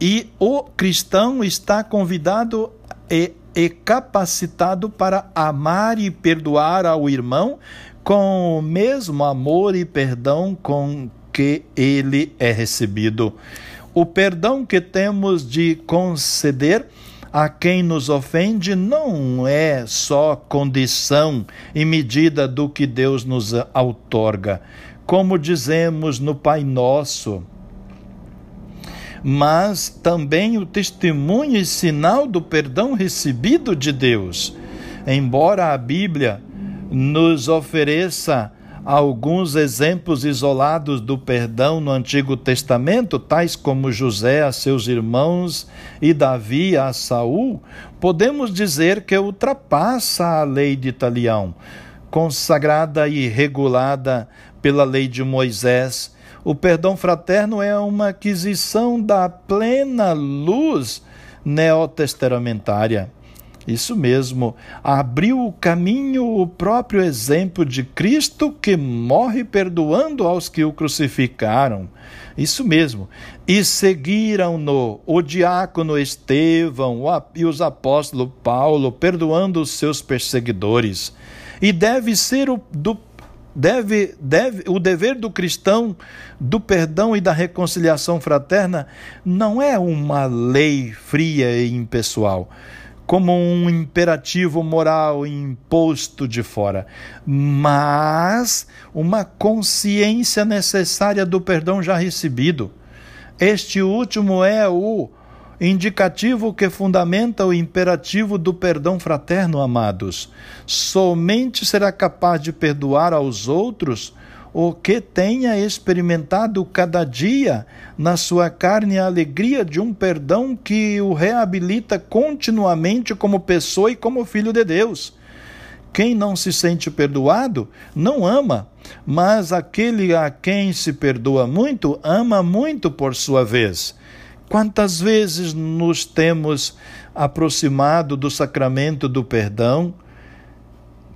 E o cristão está convidado e, e capacitado para amar e perdoar ao irmão com o mesmo amor e perdão com que ele é recebido. O perdão que temos de conceder a quem nos ofende não é só condição e medida do que Deus nos outorga, como dizemos no Pai Nosso, mas também o testemunho e sinal do perdão recebido de Deus. Embora a Bíblia nos ofereça alguns exemplos isolados do perdão no Antigo Testamento, tais como José a seus irmãos e Davi a Saul, podemos dizer que ultrapassa a lei de Italião, consagrada e regulada pela lei de Moisés. O perdão fraterno é uma aquisição da plena luz neotestamentária. Isso mesmo, abriu o caminho o próprio exemplo de Cristo que morre perdoando aos que o crucificaram. Isso mesmo. E seguiram-no o diácono Estevão e os apóstolos Paulo, perdoando os seus perseguidores. E deve ser o do deve, deve, o dever do cristão do perdão e da reconciliação fraterna não é uma lei fria e impessoal como um imperativo moral imposto de fora, mas uma consciência necessária do perdão já recebido. Este último é o indicativo que fundamenta o imperativo do perdão fraterno, amados. Somente será capaz de perdoar aos outros o que tenha experimentado cada dia na sua carne a alegria de um perdão que o reabilita continuamente como pessoa e como filho de Deus. Quem não se sente perdoado não ama, mas aquele a quem se perdoa muito ama muito por sua vez. Quantas vezes nos temos aproximado do sacramento do perdão,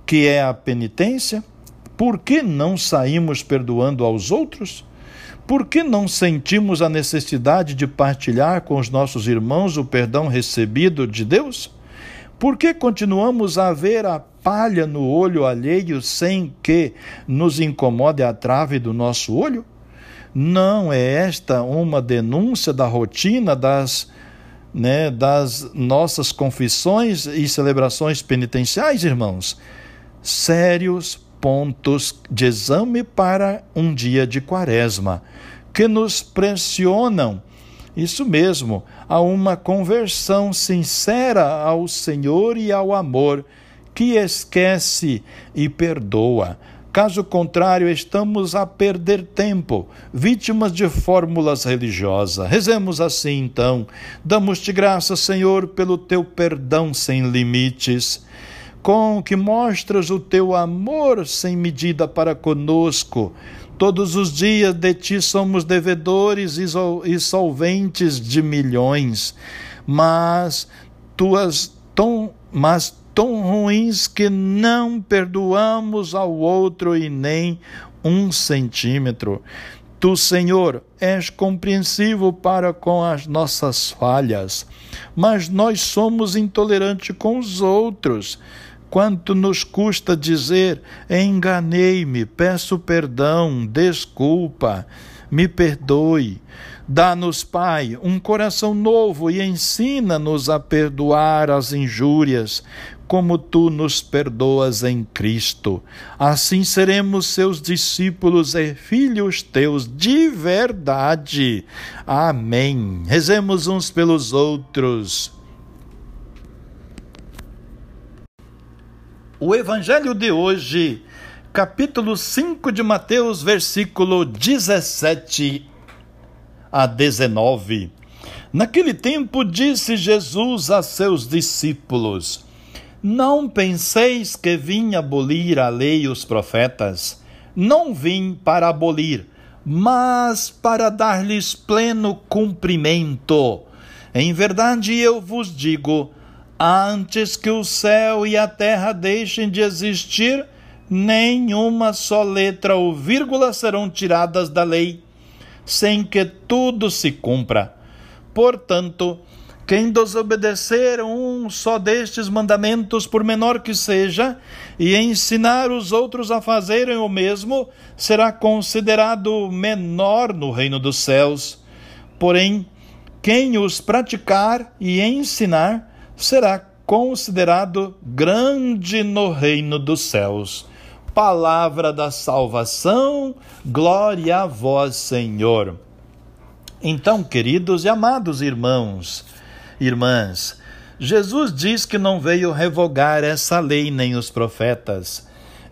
que é a penitência? Por que não saímos perdoando aos outros? Por que não sentimos a necessidade de partilhar com os nossos irmãos o perdão recebido de Deus? Por que continuamos a ver a palha no olho alheio sem que nos incomode a trave do nosso olho? Não é esta uma denúncia da rotina das, né, das nossas confissões e celebrações penitenciais, irmãos? Sérios pontos de exame para um dia de quaresma, que nos pressionam, isso mesmo, a uma conversão sincera ao Senhor e ao amor, que esquece e perdoa. Caso contrário, estamos a perder tempo, vítimas de fórmulas religiosas. Rezemos assim então. Damos-te graças, Senhor, pelo teu perdão sem limites com que mostras o teu amor sem medida para conosco. Todos os dias de ti somos devedores e solventes de milhões, mas tuas tão, mas tão ruins que não perdoamos ao outro e nem um centímetro. Tu, Senhor, és compreensivo para com as nossas falhas, mas nós somos intolerantes com os outros. Quanto nos custa dizer: enganei-me, peço perdão, desculpa, me perdoe. Dá-nos, Pai, um coração novo e ensina-nos a perdoar as injúrias, como tu nos perdoas em Cristo. Assim seremos seus discípulos e filhos teus de verdade. Amém. Rezemos uns pelos outros. O Evangelho de hoje, capítulo 5 de Mateus, versículo 17 a 19. Naquele tempo disse Jesus a seus discípulos: Não penseis que vim abolir a lei e os profetas. Não vim para abolir, mas para dar-lhes pleno cumprimento. Em verdade eu vos digo: antes que o céu e a terra deixem de existir, nenhuma só letra ou vírgula serão tiradas da lei sem que tudo se cumpra. Portanto, quem desobedecer um só destes mandamentos, por menor que seja, e ensinar os outros a fazerem o mesmo, será considerado menor no reino dos céus. Porém, quem os praticar e ensinar será considerado grande no reino dos céus palavra da salvação, glória a vós, Senhor. Então, queridos e amados irmãos, irmãs, Jesus diz que não veio revogar essa lei nem os profetas.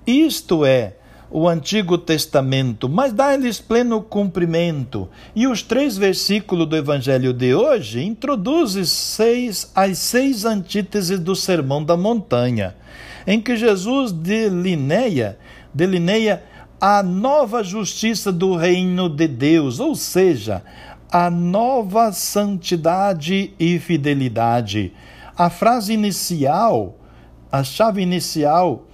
Isto é, o Antigo Testamento, mas dá-lhes pleno cumprimento. E os três versículos do Evangelho de hoje introduzem seis, as seis antíteses do Sermão da Montanha em que Jesus delineia, delineia a nova justiça do reino de Deus, ou seja, a nova santidade e fidelidade. A frase inicial, a chave inicial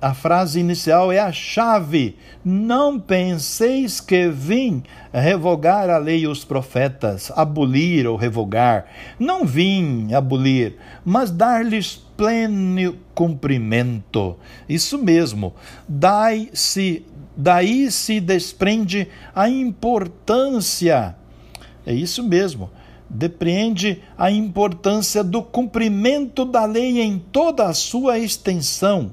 a frase inicial é a chave. Não penseis que vim revogar a lei e os profetas, abolir ou revogar. Não vim abolir, mas dar-lhes pleno cumprimento. Isso mesmo. Dai-se, daí se desprende a importância. É isso mesmo. Depreende a importância do cumprimento da lei em toda a sua extensão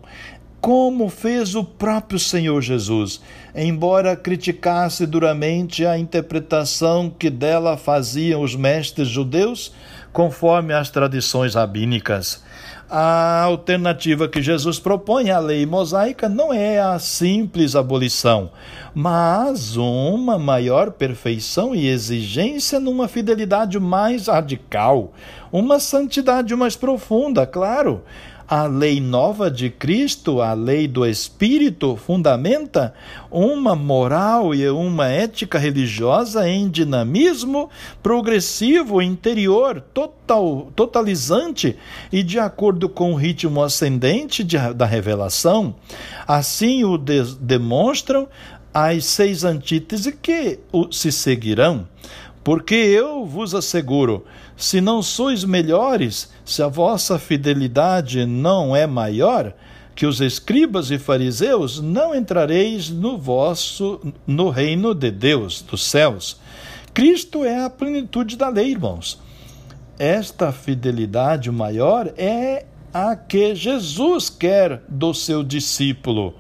como fez o próprio Senhor Jesus, embora criticasse duramente a interpretação que dela faziam os mestres judeus, conforme as tradições rabínicas. A alternativa que Jesus propõe à lei mosaica não é a simples abolição, mas uma maior perfeição e exigência numa fidelidade mais radical, uma santidade mais profunda, claro a lei nova de Cristo, a lei do Espírito, fundamenta uma moral e uma ética religiosa em dinamismo progressivo, interior, total, totalizante e de acordo com o ritmo ascendente de, da revelação. Assim o de, demonstram as seis antíteses que o, se seguirão. Porque eu vos asseguro, se não sois melhores, se a vossa fidelidade não é maior que os escribas e fariseus, não entrareis no vosso no reino de Deus, dos céus. Cristo é a plenitude da lei, irmãos. Esta fidelidade maior é a que Jesus quer do seu discípulo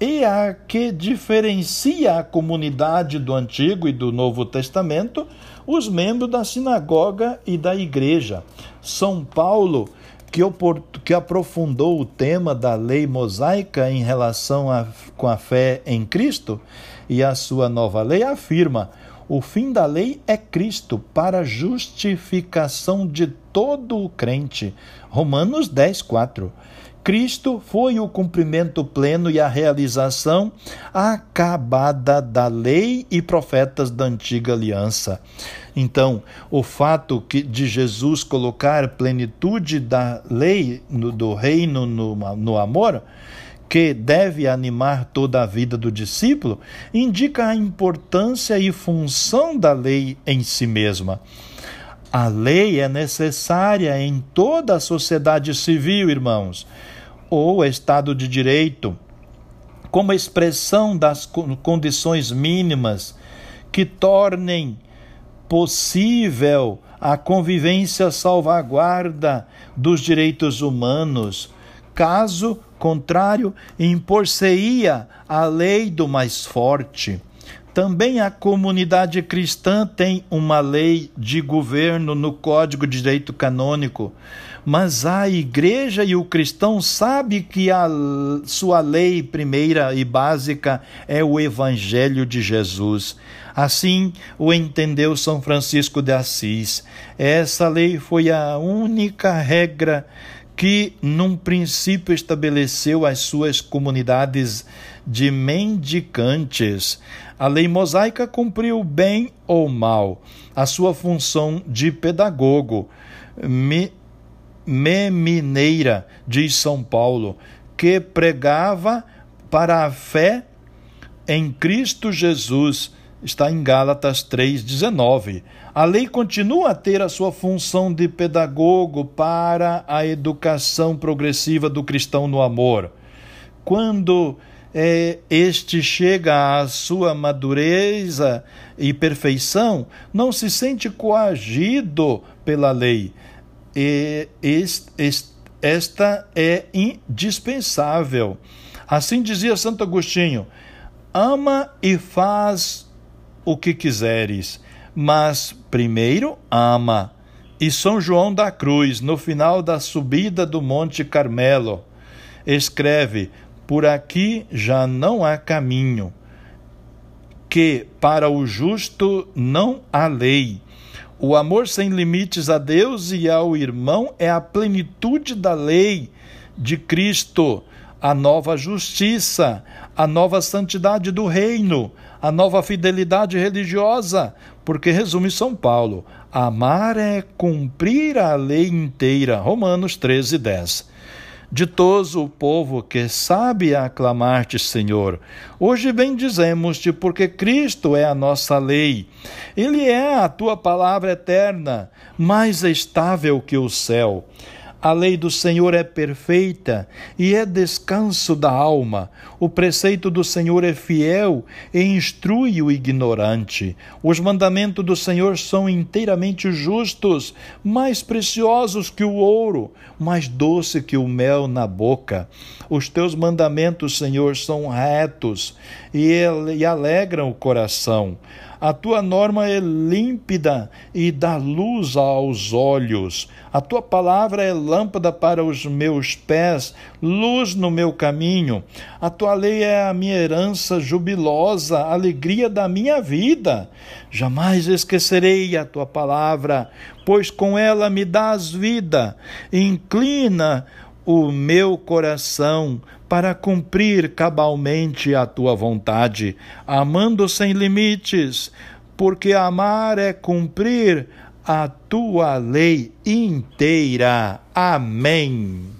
e a que diferencia a comunidade do Antigo e do Novo Testamento, os membros da sinagoga e da igreja. São Paulo, que, que aprofundou o tema da lei mosaica em relação a, com a fé em Cristo e a sua nova lei, afirma: o fim da lei é Cristo para justificação de todo o crente. Romanos 10, 4. Cristo foi o cumprimento pleno e a realização acabada da lei e profetas da antiga aliança. Então, o fato que, de Jesus colocar plenitude da lei no, do reino no, no amor que deve animar toda a vida do discípulo, indica a importância e função da lei em si mesma. A lei é necessária em toda a sociedade civil, irmãos, ou Estado de Direito, como expressão das condições mínimas que tornem possível a convivência salvaguarda dos direitos humanos. Caso contrário, impor-se-ia a lei do mais forte. Também a comunidade cristã tem uma lei de governo no Código de Direito Canônico, mas a igreja e o cristão sabe que a sua lei primeira e básica é o evangelho de Jesus. Assim o entendeu São Francisco de Assis. Essa lei foi a única regra que num princípio estabeleceu as suas comunidades de mendicantes. A lei mosaica cumpriu bem ou mal a sua função de pedagogo. Me, Memineira, diz São Paulo, que pregava para a fé em Cristo Jesus está em Gálatas 3,19. A lei continua a ter a sua função de pedagogo para a educação progressiva do cristão no amor. Quando é, este chega à sua madureza e perfeição, não se sente coagido pela lei. E esta é indispensável. Assim dizia Santo Agostinho: ama e faz o que quiseres, mas primeiro ama. E São João da Cruz, no final da subida do Monte Carmelo, escreve: Por aqui já não há caminho, que para o justo não há lei. O amor sem limites a Deus e ao irmão é a plenitude da lei de Cristo, a nova justiça, a nova santidade do reino, a nova fidelidade religiosa, porque resume São Paulo: amar é cumprir a lei inteira. Romanos 13, 10. Ditoso o povo que sabe aclamar-te, Senhor. Hoje bendizemos-te, porque Cristo é a nossa lei. Ele é a tua palavra eterna, mais estável que o céu. A lei do Senhor é perfeita e é descanso da alma. O preceito do Senhor é fiel e instrui o ignorante. Os mandamentos do Senhor são inteiramente justos, mais preciosos que o ouro, mais doce que o mel na boca. Os teus mandamentos, Senhor, são retos e, alegram o coração. A tua norma é límpida e dá luz aos olhos. A tua palavra é lâmpada para os meus pés, luz no meu caminho. A tua lei é a minha herança jubilosa, alegria da minha vida. Jamais esquecerei a tua palavra, pois com ela me dás vida. Inclina o meu coração para cumprir cabalmente a tua vontade, amando sem limites, porque amar é cumprir a tua lei inteira. Amém.